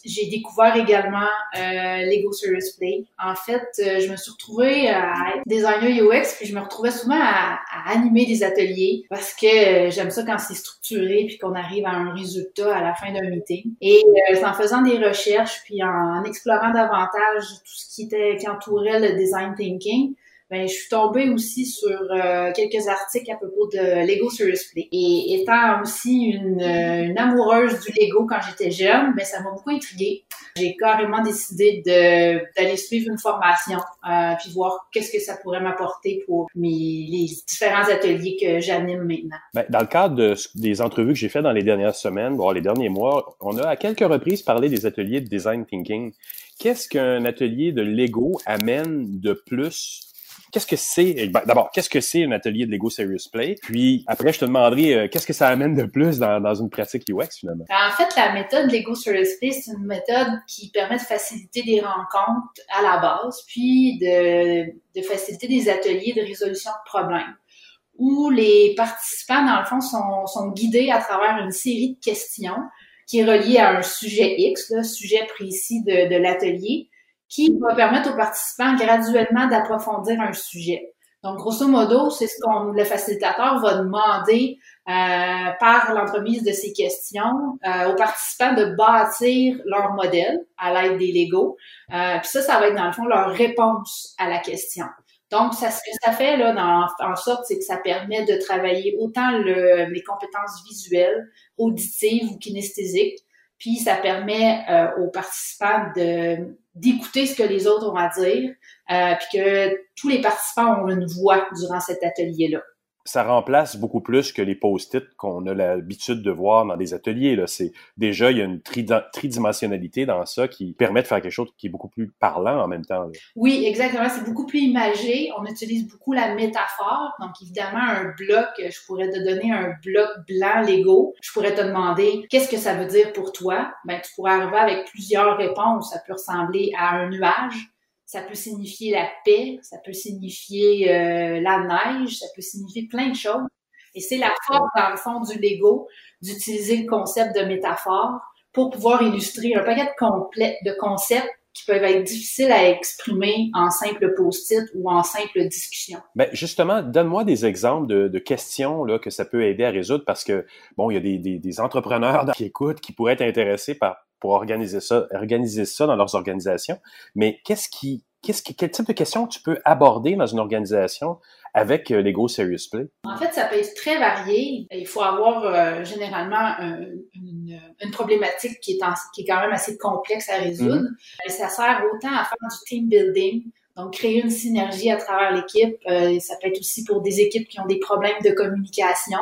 j'ai découvert également euh, Lego Serious Play. En fait, euh, je me suis retrouvée à être designer UX, puis je me retrouvais souvent à, animer des ateliers parce que euh, j'aime ça quand c'est structuré puis qu'on arrive à un résultat à la fin d'un meeting. Et euh, en faisant des recherches puis en, explorant davantage tout ce qui était qui entourait le design thinking, ben, je suis tombée aussi sur euh, quelques articles à propos de Lego Serious Play. Et étant aussi une, euh, une amoureuse du Lego quand j'étais jeune, ben, ça m'a beaucoup intriguée. J'ai carrément décidé d'aller suivre une formation, euh, puis voir qu'est-ce que ça pourrait m'apporter pour mes, les différents ateliers que j'anime maintenant. Ben, dans le cadre de, des entrevues que j'ai faites dans les dernières semaines, voire les derniers mois, on a à quelques reprises parlé des ateliers de design thinking. Qu'est-ce qu'un atelier de Lego amène de plus qu'est-ce que c'est? Eh ben, d'abord, qu'est-ce que c'est un atelier de Lego Serious Play? Puis après, je te demanderai euh, qu'est-ce que ça amène de plus dans, dans une pratique UX finalement? En fait, la méthode Lego Serious Play, c'est une méthode qui permet de faciliter des rencontres à la base, puis de, faciliter des ateliers de résolution de problèmes où les participants, dans le fond, sont, guidés à travers une série de questions qui est reliée à un sujet X, là, sujet précis de l'atelier, qui va permettre aux participants graduellement d'approfondir un sujet. Donc, grosso modo, c'est ce qu'on le facilitateur va demander euh, par l'entremise de ces questions euh, aux participants de bâtir leur modèle à l'aide des Legos. Euh, puis ça, ça va être dans le fond leur réponse à la question. Donc, ça, ce que ça fait là, dans, en sorte, c'est que ça permet de travailler autant le, les compétences visuelles, auditives ou kinesthésiques, puis ça permet euh, aux participants de d'écouter ce que les autres ont à dire, euh, puis que tous les participants ont une voix durant cet atelier-là. Ça remplace beaucoup plus que les post-it qu'on a l'habitude de voir dans des ateliers. Là. C'est, déjà, il y a une tridimensionnalité dans ça qui permet de faire quelque chose qui est beaucoup plus parlant en même temps. Oui, exactement. C'est beaucoup plus imagé. On utilise beaucoup la métaphore. Donc, évidemment, un bloc, je pourrais te donner un bloc blanc Lego. Je pourrais te demander qu'est-ce que ça veut dire pour toi? Ben, tu pourrais arriver avec plusieurs réponses. Ça peut ressembler à un nuage ça peut signifier la paix, ça peut signifier euh, la neige, ça peut signifier plein de choses. Et c'est la force, dans le fond, du Lego d'utiliser le concept de métaphore pour pouvoir illustrer un paquet de, de concepts qui peuvent être difficiles à exprimer en simple post-it ou en simple discussion. Ben justement, donne-moi des exemples de, questions là, que ça peut aider à résoudre parce que, bon, il y a des, des entrepreneurs qui écoutent qui pourraient être intéressés par pour organiser ça, organiser ça dans leurs organisations. Mais qu'est-ce qui, qu'est-ce qui, quel type de questions tu peux aborder dans une organisation avec euh, Lego Serious Play? En fait, ça peut être très varié. Il faut avoir euh, généralement une, une, problématique qui est, qui est quand même assez complexe à résoudre. Mm-hmm. Ça sert autant à faire du team building, donc, créer une synergie à travers l'équipe, euh, ça peut être aussi pour des équipes qui ont des problèmes de communication.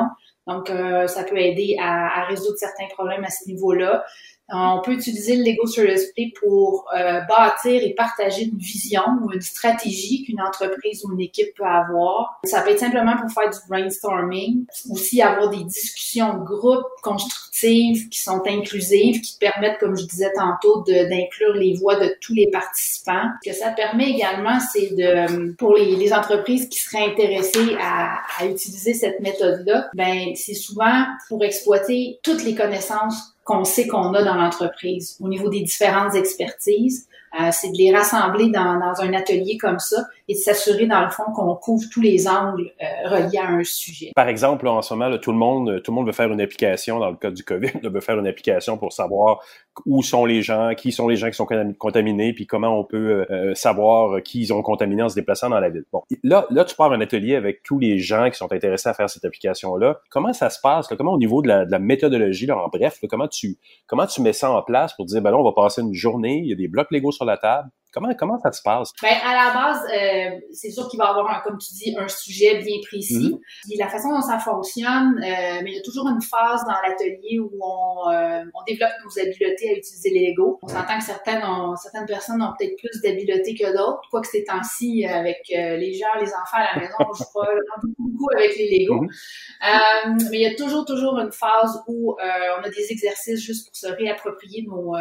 Donc, euh, ça peut aider à, à, résoudre certains problèmes à ce niveau-là. On peut utiliser le Lego Serious Play pour euh, bâtir et partager une vision ou une stratégie qu'une entreprise ou une équipe peut avoir. Ça peut être simplement pour faire du brainstorming, aussi avoir des discussions de groupe constructives qui sont inclusives, qui permettent, comme je disais tantôt, d'inclure les voix de tous les participants. Ce que ça permet également, c'est de, pour les, entreprises qui seraient intéressées à, à utiliser cette méthode-là, ben c'est souvent pour exploiter toutes les connaissances qu'on sait qu'on a dans l'entreprise au niveau des différentes expertises. Euh, c'est de les rassembler dans, dans, un atelier comme ça et de s'assurer dans le fond qu'on couvre tous les angles euh, reliés à un sujet. Par exemple, en ce moment, tout le monde, tout le monde veut faire une application dans le cas du COVID, veut faire une application pour savoir où sont les gens, qui sont les gens qui sont contaminés, puis comment on peut euh, savoir qui ils ont contaminé en se déplaçant dans la ville. Bon, là, là, tu pars un atelier avec tous les gens qui sont intéressés à faire cette application-là. Comment ça se passe Comment au niveau de la, de la méthodologie, là, en bref, comment tu comment tu mets ça en place pour dire ben là, on va passer une journée, il y a des blocs Lego sur la table. Comment, comment ça se passe? Ben, à la base, euh, c'est sûr qu'il va y avoir, un, comme tu dis, un sujet bien précis. Mm-hmm. la façon dont ça fonctionne, euh, mais il y a toujours une phase dans l'atelier où on, euh, on développe nos habiletés à utiliser les Legos. On s'entend que certaines, ont, certaines personnes ont peut-être plus d'habiletés que d'autres, quoique ces temps-ci, avec les gens, les enfants à la maison, on joue pas beaucoup, avec les Legos. Mm-hmm. mais il y a toujours, toujours une phase où on a des exercices juste pour se réapproprier nos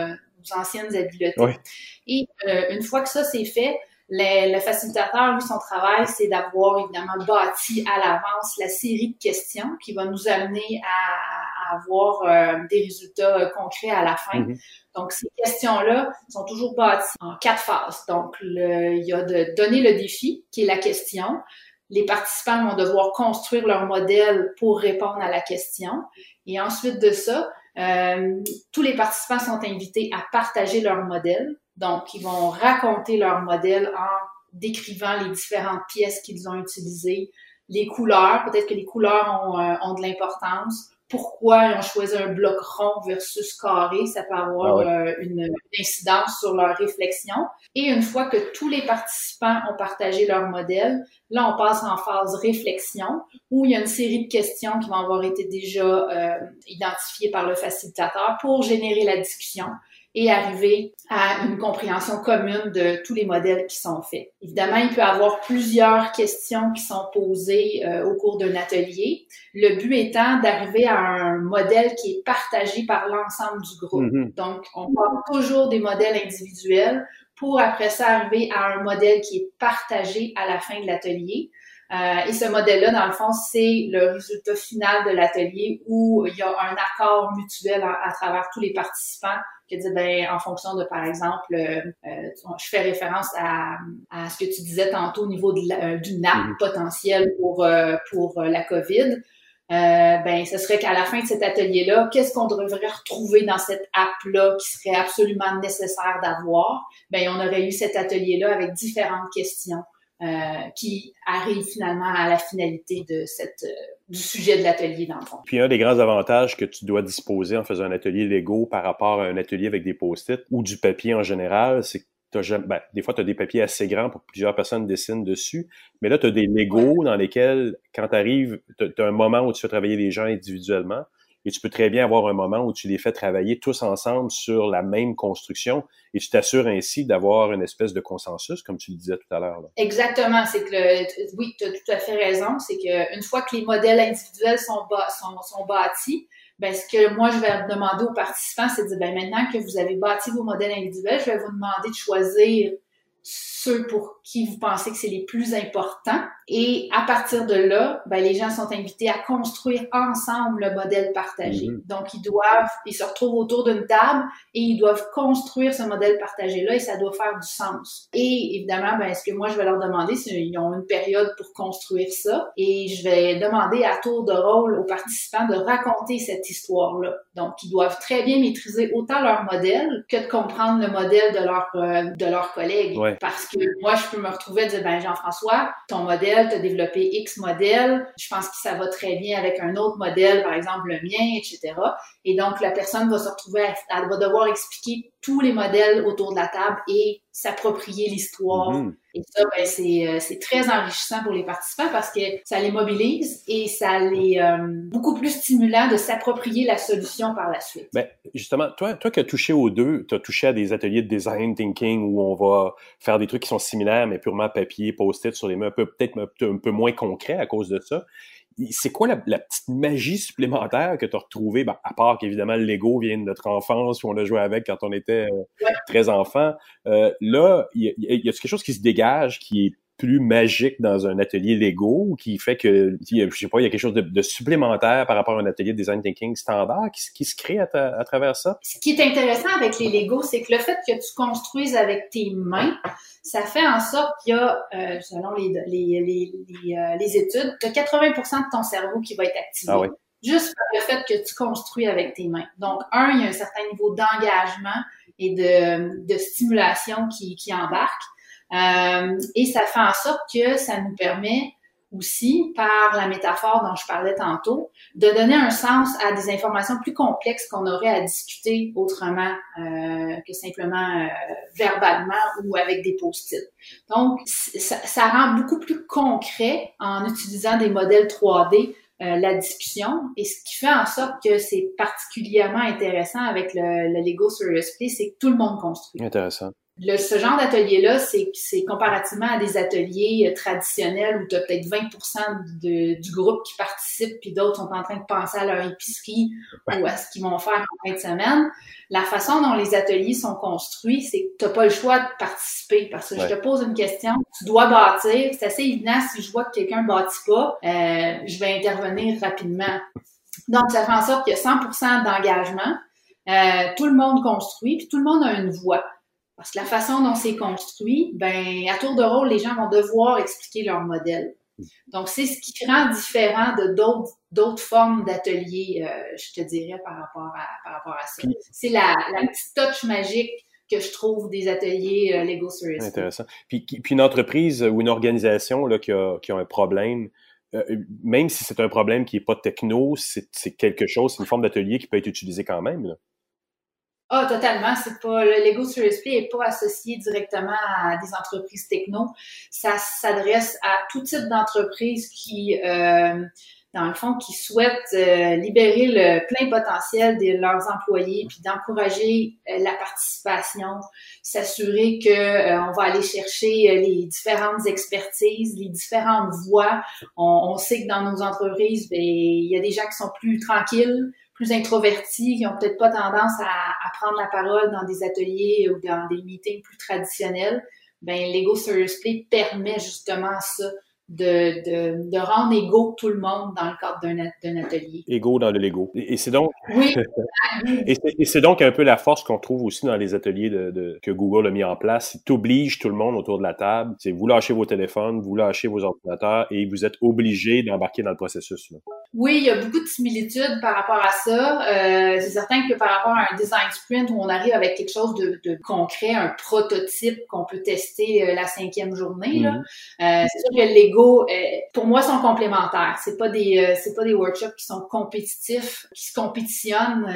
anciennes habiletés. Et euh, une fois que ça c'est fait, le, facilitateur, lui, son travail, c'est d'avoir évidemment bâti à l'avance la série de questions qui va nous amener à, avoir euh, des résultats euh, concrets à la fin. Mm-hmm. Donc, ces questions-là sont toujours bâties en quatre phases. Donc, le, il y a de donner le défi, qui est la question. Les participants vont devoir construire leur modèle pour répondre à la question. Et ensuite de ça, euh, tous les participants sont invités à partager leur modèle. Donc, ils vont raconter leur modèle en décrivant les différentes pièces qu'ils ont utilisées, les couleurs, peut-être que les couleurs ont, euh, ont de l'importance, pourquoi ils ont choisi un bloc rond versus carré, ça peut avoir ah euh, une, incidence sur leur réflexion. Et une fois que tous les participants ont partagé leur modèle, là, on passe en phase réflexion, où il y a une série de questions qui vont avoir été déjà euh, identifiées par le facilitateur pour générer la discussion et arriver à une compréhension commune de tous les modèles qui sont faits. Évidemment, il peut y avoir plusieurs questions qui sont posées euh, au cours d'un atelier. Le but étant d'arriver à un modèle qui est partagé par l'ensemble du groupe. Mm-hmm. Donc, on parle toujours des modèles individuels pour après ça arriver à un modèle qui est partagé à la fin de l'atelier. Euh, et ce modèle-là, dans le fond, c'est le résultat final de l'atelier où il y a un accord mutuel à travers tous les participants qui dit, ben, en fonction de, par exemple, euh, euh, je fais référence à, à, ce que tu disais tantôt au niveau de la, euh, du nappe mm-hmm. potentiel pour, pour la COVID. ben, ce serait qu'à la fin de cet atelier-là, qu'est-ce qu'on devrait retrouver dans cette app-là qui serait absolument nécessaire d'avoir? Ben, on aurait eu cet atelier-là avec différentes questions. Euh, qui arrive finalement à la finalité de cette, euh, du sujet de l'atelier dans le fond. Puis un des grands avantages que tu dois disposer en faisant un atelier Lego par rapport à un atelier avec des post-it ou du papier en général, c'est ben, des fois, tu as des papiers assez grands pour que plusieurs personnes dessinent dessus, mais là, tu as des Legos dans lesquels, quand tu arrives, tu as un moment où tu fais travailler les gens individuellement, et tu peux très bien avoir un moment où tu les fais travailler tous ensemble sur la même construction et tu t'assures ainsi d'avoir une espèce de consensus, comme tu le disais tout à l'heure. Exactement. C'est que oui, tu as tout à fait raison. C'est qu'une fois que les modèles individuels sont, sont, sont bâtis, ben, ce que moi, je vais demander aux participants, c'est de dire, ben, maintenant que vous avez bâti vos modèles individuels, je vais vous demander de choisir ceux pour qui vous pensez que c'est les plus importants. Et à partir de là, ben, les gens sont invités à construire ensemble le modèle partagé. Mhm. Donc, ils doivent, ils se retrouvent autour d'une table et ils doivent construire ce modèle partagé-là et ça doit faire du sens. Et évidemment, ben, ce que moi, je vais leur demander, c'est qu'ils ont une période pour construire ça et je vais demander à tour de rôle aux participants de raconter cette histoire-là. Donc, ils doivent très bien maîtriser autant leur modèle que de comprendre le modèle de leur, euh, de leurs collègues. Parce que moi, je peux me retrouver et dire, ben, Jean-François, ton modèle, tu as développé X modèle, je pense que ça va très bien avec un autre modèle, par exemple le mien, etc. Et donc, la personne va se retrouver, elle va devoir expliquer tous les modèles autour de la table et s'approprier l'histoire. Mm-hmm. Et ça, ben, euh, c'est, très enrichissant pour les participants parce que ça les mobilise et ça les euh, beaucoup plus stimulant de s'approprier la solution par la suite. Ben, justement, toi, toi qui as touché aux deux, tu as touché à des ateliers de design thinking où on va faire des trucs qui sont similaires mais purement papier, post-it sur les mains, peut-être un peu moins concret à cause de ça c'est quoi la, petite magie supplémentaire que tu as retrouvée, ben, à part qu'évidemment le Lego vient de notre enfance, où on l'a joué avec quand on était euh, très enfant. Euh, là, il y, a, quelque chose qui se dégage qui est plus magique dans un atelier Lego qui fait que, je sais pas, il y a quelque chose de, supplémentaire par rapport à un atelier de design thinking standard qui, se crée à, travers ça? Ce qui est intéressant avec les Lego, c'est que le fait que tu construises avec tes mains, ça fait en sorte qu'il y a, euh, selon les, les, les, euh, les études, que 80% de ton cerveau qui va être activé. Ah Juste par le fait que tu construis avec tes mains. Donc, un, il y a un certain niveau d'engagement et de, de stimulation qui, qui embarque. Euh, et ça fait en sorte que ça nous permet aussi, par la métaphore dont je parlais tantôt, de donner un sens à des informations plus complexes qu'on aurait à discuter autrement euh, que simplement euh, verbalement ou avec des post-it. Donc, ça, rend beaucoup plus concret en utilisant des modèles 3D euh, la discussion. Et ce qui fait en sorte que c'est particulièrement intéressant avec le, le Lego Serious Play, c'est que tout le monde construit. Intéressant le, ce genre d'atelier-là, c'est, comparativement à des ateliers euh, traditionnels où tu as peut-être 20 de, du groupe qui participe, puis d'autres sont en train de penser à leur épicerie ou à ce qu'ils vont faire en fin de semaine. La façon dont les ateliers sont construits, c'est que tu n'as pas le choix de participer parce que je te pose une question, tu dois bâtir. C'est assez évident, si je vois que quelqu'un ne bâtit pas, euh, je vais intervenir rapidement. Donc, ça fait en sorte qu'il y a 100% d'engagement. Euh, tout le monde construit, puis tout le monde a une voix. Parce que la façon dont c'est construit, ben, à tour de rôle, les gens vont devoir expliquer leur modèle. Donc, c'est ce qui rend différent de d'autres, d'autres formes d'ateliers, euh, je te dirais, par rapport à, par rapport à ça. C'est la, la petite touch magique que je trouve des ateliers euh, Lego Serious. Intéressant. Puis, puis une entreprise ou une organisation là, qui, a, qui a un problème, euh, même si c'est un problème qui n'est pas techno, c'est, c'est quelque chose, c'est une forme d'atelier qui peut être utilisée quand même. Là. Ah, totalement. C'est pas le Lego Serious Play est pas associé directement à des entreprises techno. Ça s'adresse à tout type d'entreprise qui, euh, dans le fond, qui souhaitent euh, libérer le plein potentiel de leurs employés, puis d'encourager euh, la participation, s'assurer que on va aller chercher les différentes expertises, les différentes voix. On, on sait que dans nos entreprises, ben, il y a des gens qui sont plus tranquilles plus introvertis, qui ont peut-être pas tendance à, prendre la parole dans des ateliers ou dans des meetings plus traditionnels, ben Lego Serious Play permet justement ça, de, de, de, rendre égaux tout le monde dans le cadre d'un atelier. Égaux dans le Lego. Et, c'est donc. Oui. et c'est donc un peu la force qu'on trouve aussi dans les ateliers de, de que Google a mis en place. Tu obliges tout le monde autour de la table. C'est vous lâchez vos téléphones, vous lâchez vos ordinateurs et vous êtes obligés d'embarquer dans le processus. Oui, il y a beaucoup de similitudes par rapport à ça. Euh, c'est certain que par rapport à un design sprint où on arrive avec quelque chose de, de concret, un prototype qu'on peut tester euh, la cinquième journée, mhm. euh, c'est sûr que Lego, euh, pour moi, sont complémentaires. C'est pas des, euh, c'est pas des workshops qui sont compétitifs, qui se compétitionnent.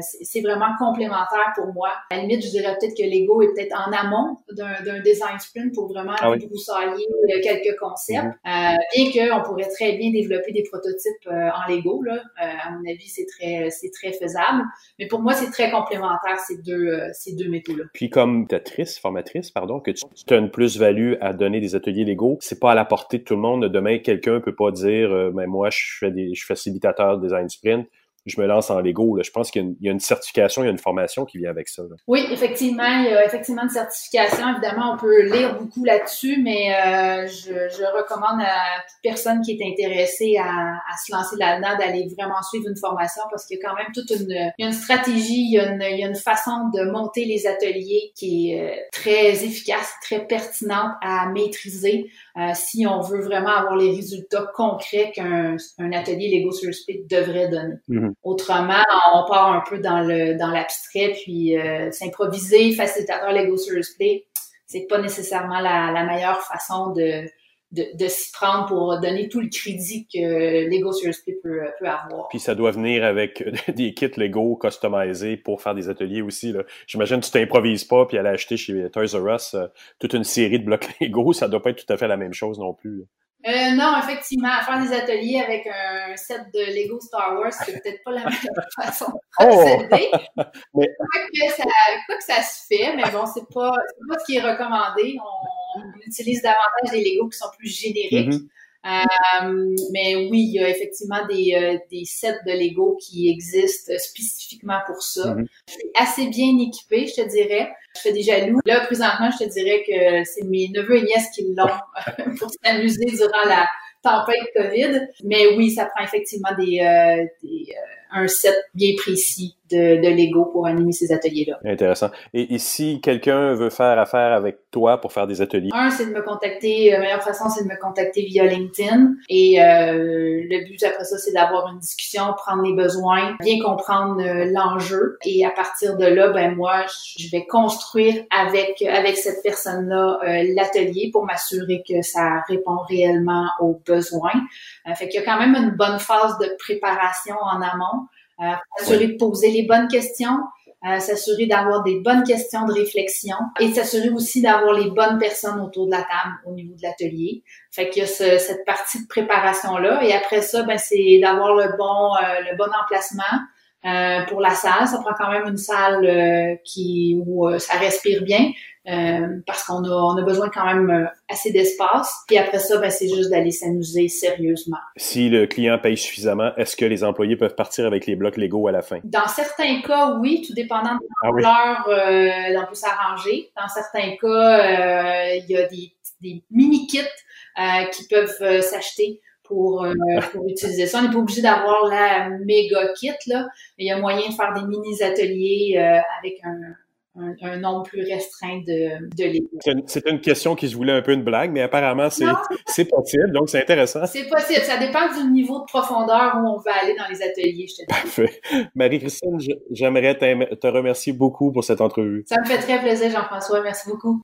c'est vraiment complémentaire pour moi. À la limite, je dirais peut-être que Lego est peut-être en amont d'un design sprint pour vraiment ah oui. broussailler quelques concepts, mhm. et qu'on pourrait très bien développer des prototypes euh, en Lego. Là. Euh, à mon avis, c'est très, c'est très faisable. Mais pour moi, c'est très complémentaire ces deux, euh, ces deux méthodes-là. Puis comme tutrice, formatrice, pardon, que tu, as une plus-value à donner des ateliers Lego, c'est pas à la portée tout le monde. Demain, quelqu'un peut pas dire, mais ben, moi, je fais des, je suis facilitateur design sprint je me lance en Lego. Là. Je pense qu'il y, a une certification, il y a une formation qui vient avec ça. Oui, effectivement, il y a effectivement une certification. Évidemment, on peut lire beaucoup là-dessus, mais euh, je, recommande à toute personne qui est intéressée à, se lancer là-dedans d'aller vraiment suivre une formation parce qu'il y a quand même toute une, il y a une stratégie, il y a une, il y a une façon de monter les ateliers qui est euh, très efficace, très pertinente à maîtriser. Euh, si on veut vraiment avoir les résultats concrets qu'un atelier Lego sur Speed devrait donner. Mm-hmm. Autrement, on part un peu dans le dans l'abstrait, puis euh, s'improviser facilitateur Lego sur Play, c'est pas nécessairement la, la meilleure façon de de, de s'y prendre pour donner tout le crédit que Lego Serious Play peut, peut, avoir. Puis ça doit venir avec des kits Lego customisés pour faire des ateliers aussi. J'imagine que tu t'improvises pas puis aller acheter chez Toys R Us euh, toute une série de blocs Lego, ça doit pas être tout à fait la même chose non plus. Euh, non, effectivement, faire des ateliers avec un set de Lego Star Wars, c'est peut-être pas la meilleure façon de oh! procéder. Oh! mais... quoi, que ça, quoi que ça se fait, mais bon, c'est pas, pas ce qui est recommandé. On, utilise davantage des Lego qui sont plus génériques. Mm-hmm. Euh, mais oui, il y a effectivement des, euh, des sets de Lego qui existent spécifiquement pour ça. Je suis assez bien équipée, je te dirais. Je fais des jaloux. Là, présentement, je te dirais que c'est mes neveux et nièces qui l'ont pour s'amuser durant la tempête COVID. Mais oui, ça prend effectivement des, euh, des un set bien précis de, de Lego pour animer ces ateliers-là. Intéressant. Et, et si quelqu'un veut faire affaire avec toi pour faire des ateliers? Un, c'est de me contacter. La meilleure façon, c'est de me contacter via LinkedIn. Et euh, le but après ça, c'est d'avoir une discussion, prendre les besoins, bien comprendre euh, l'enjeu. Et à partir de là, ben moi, je vais construire avec avec cette personne-là euh, l'atelier pour m'assurer que ça répond réellement aux besoins. Euh, fait qu'il y a quand même une bonne phase de préparation en amont. Euh, s'assurer de poser les bonnes questions, euh, s'assurer d'avoir des bonnes questions de réflexion et s'assurer aussi d'avoir les bonnes personnes autour de la table au niveau de l'atelier. Fait qu'il y a ce, cette partie de préparation là et après ça, ben c'est d'avoir le bon le bon emplacement. Euh, pour la salle, ça prend quand même une salle euh, qui où ça respire bien, euh, parce qu'on a, on a besoin quand même euh, assez d'espace. Puis après ça, ben, c'est juste d'aller s'amuser sérieusement. Si le client paye suffisamment, est-ce que les employés peuvent partir avec les blocs Lego à la fin? Dans certains cas, oui, tout dépendant de l'ampleur, ah euh, on peut s'arranger. Dans certains cas, euh, il y a des, des mini-kits qui peuvent s'acheter pour, pour utiliser ça. On n'est pas obligé d'avoir la méga kit, là. Il y a moyen de faire des mini-ateliers avec un un, nombre plus restreint de, de C'est une question qui se voulait un peu une blague, mais apparemment, c'est possible, donc c'est intéressant. C'est possible. Ça dépend du niveau de profondeur où on va aller dans les ateliers, je te dis. Parfait. Marie-Christine, j'aimerais te remercier beaucoup pour cette entrevue. Ça me fait très plaisir, Jean-François. Merci beaucoup.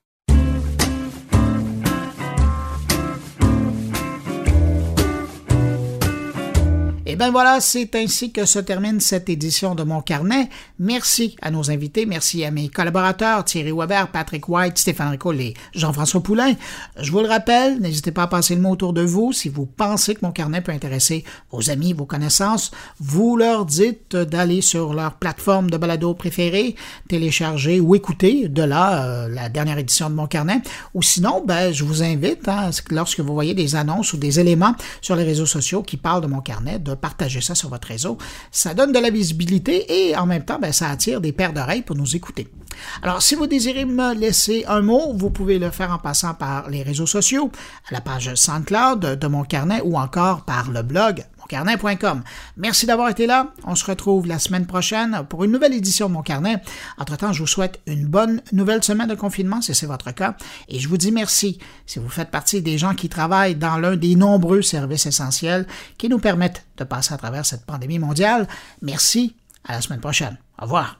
Et bien voilà, c'est ainsi que se termine cette édition de mon carnet. Merci à nos invités, merci à mes collaborateurs Thierry Weber, Patrick White, Stéphane Ricole et Jean-François Poulain. Je vous le rappelle, n'hésitez pas à passer le mot autour de vous. Si vous pensez que mon carnet peut intéresser vos amis, vos connaissances, vous leur dites d'aller sur leur plateforme de balado préférée, télécharger ou écouter de là euh, la dernière édition de mon carnet. Ou sinon, ben, je vous invite, hein, lorsque vous voyez des annonces ou des éléments sur les réseaux sociaux qui parlent de mon carnet, partagez ça sur votre réseau. Ça donne de la visibilité et en même temps, ben, ça attire des paires d'oreilles pour nous écouter. Alors, si vous désirez me laisser un mot, vous pouvez le faire en passant par les réseaux sociaux, à la page SoundCloud de mon carnet ou encore par le blog Merci d'avoir été là. On se retrouve la semaine prochaine pour une nouvelle édition de Mon Carnet. Entre-temps, je vous souhaite une bonne nouvelle semaine de confinement, si c'est votre cas. Et je vous dis merci si vous faites partie des gens qui travaillent dans l'un des nombreux services essentiels qui nous permettent de passer à travers cette pandémie mondiale. Merci. À la semaine prochaine. Au revoir.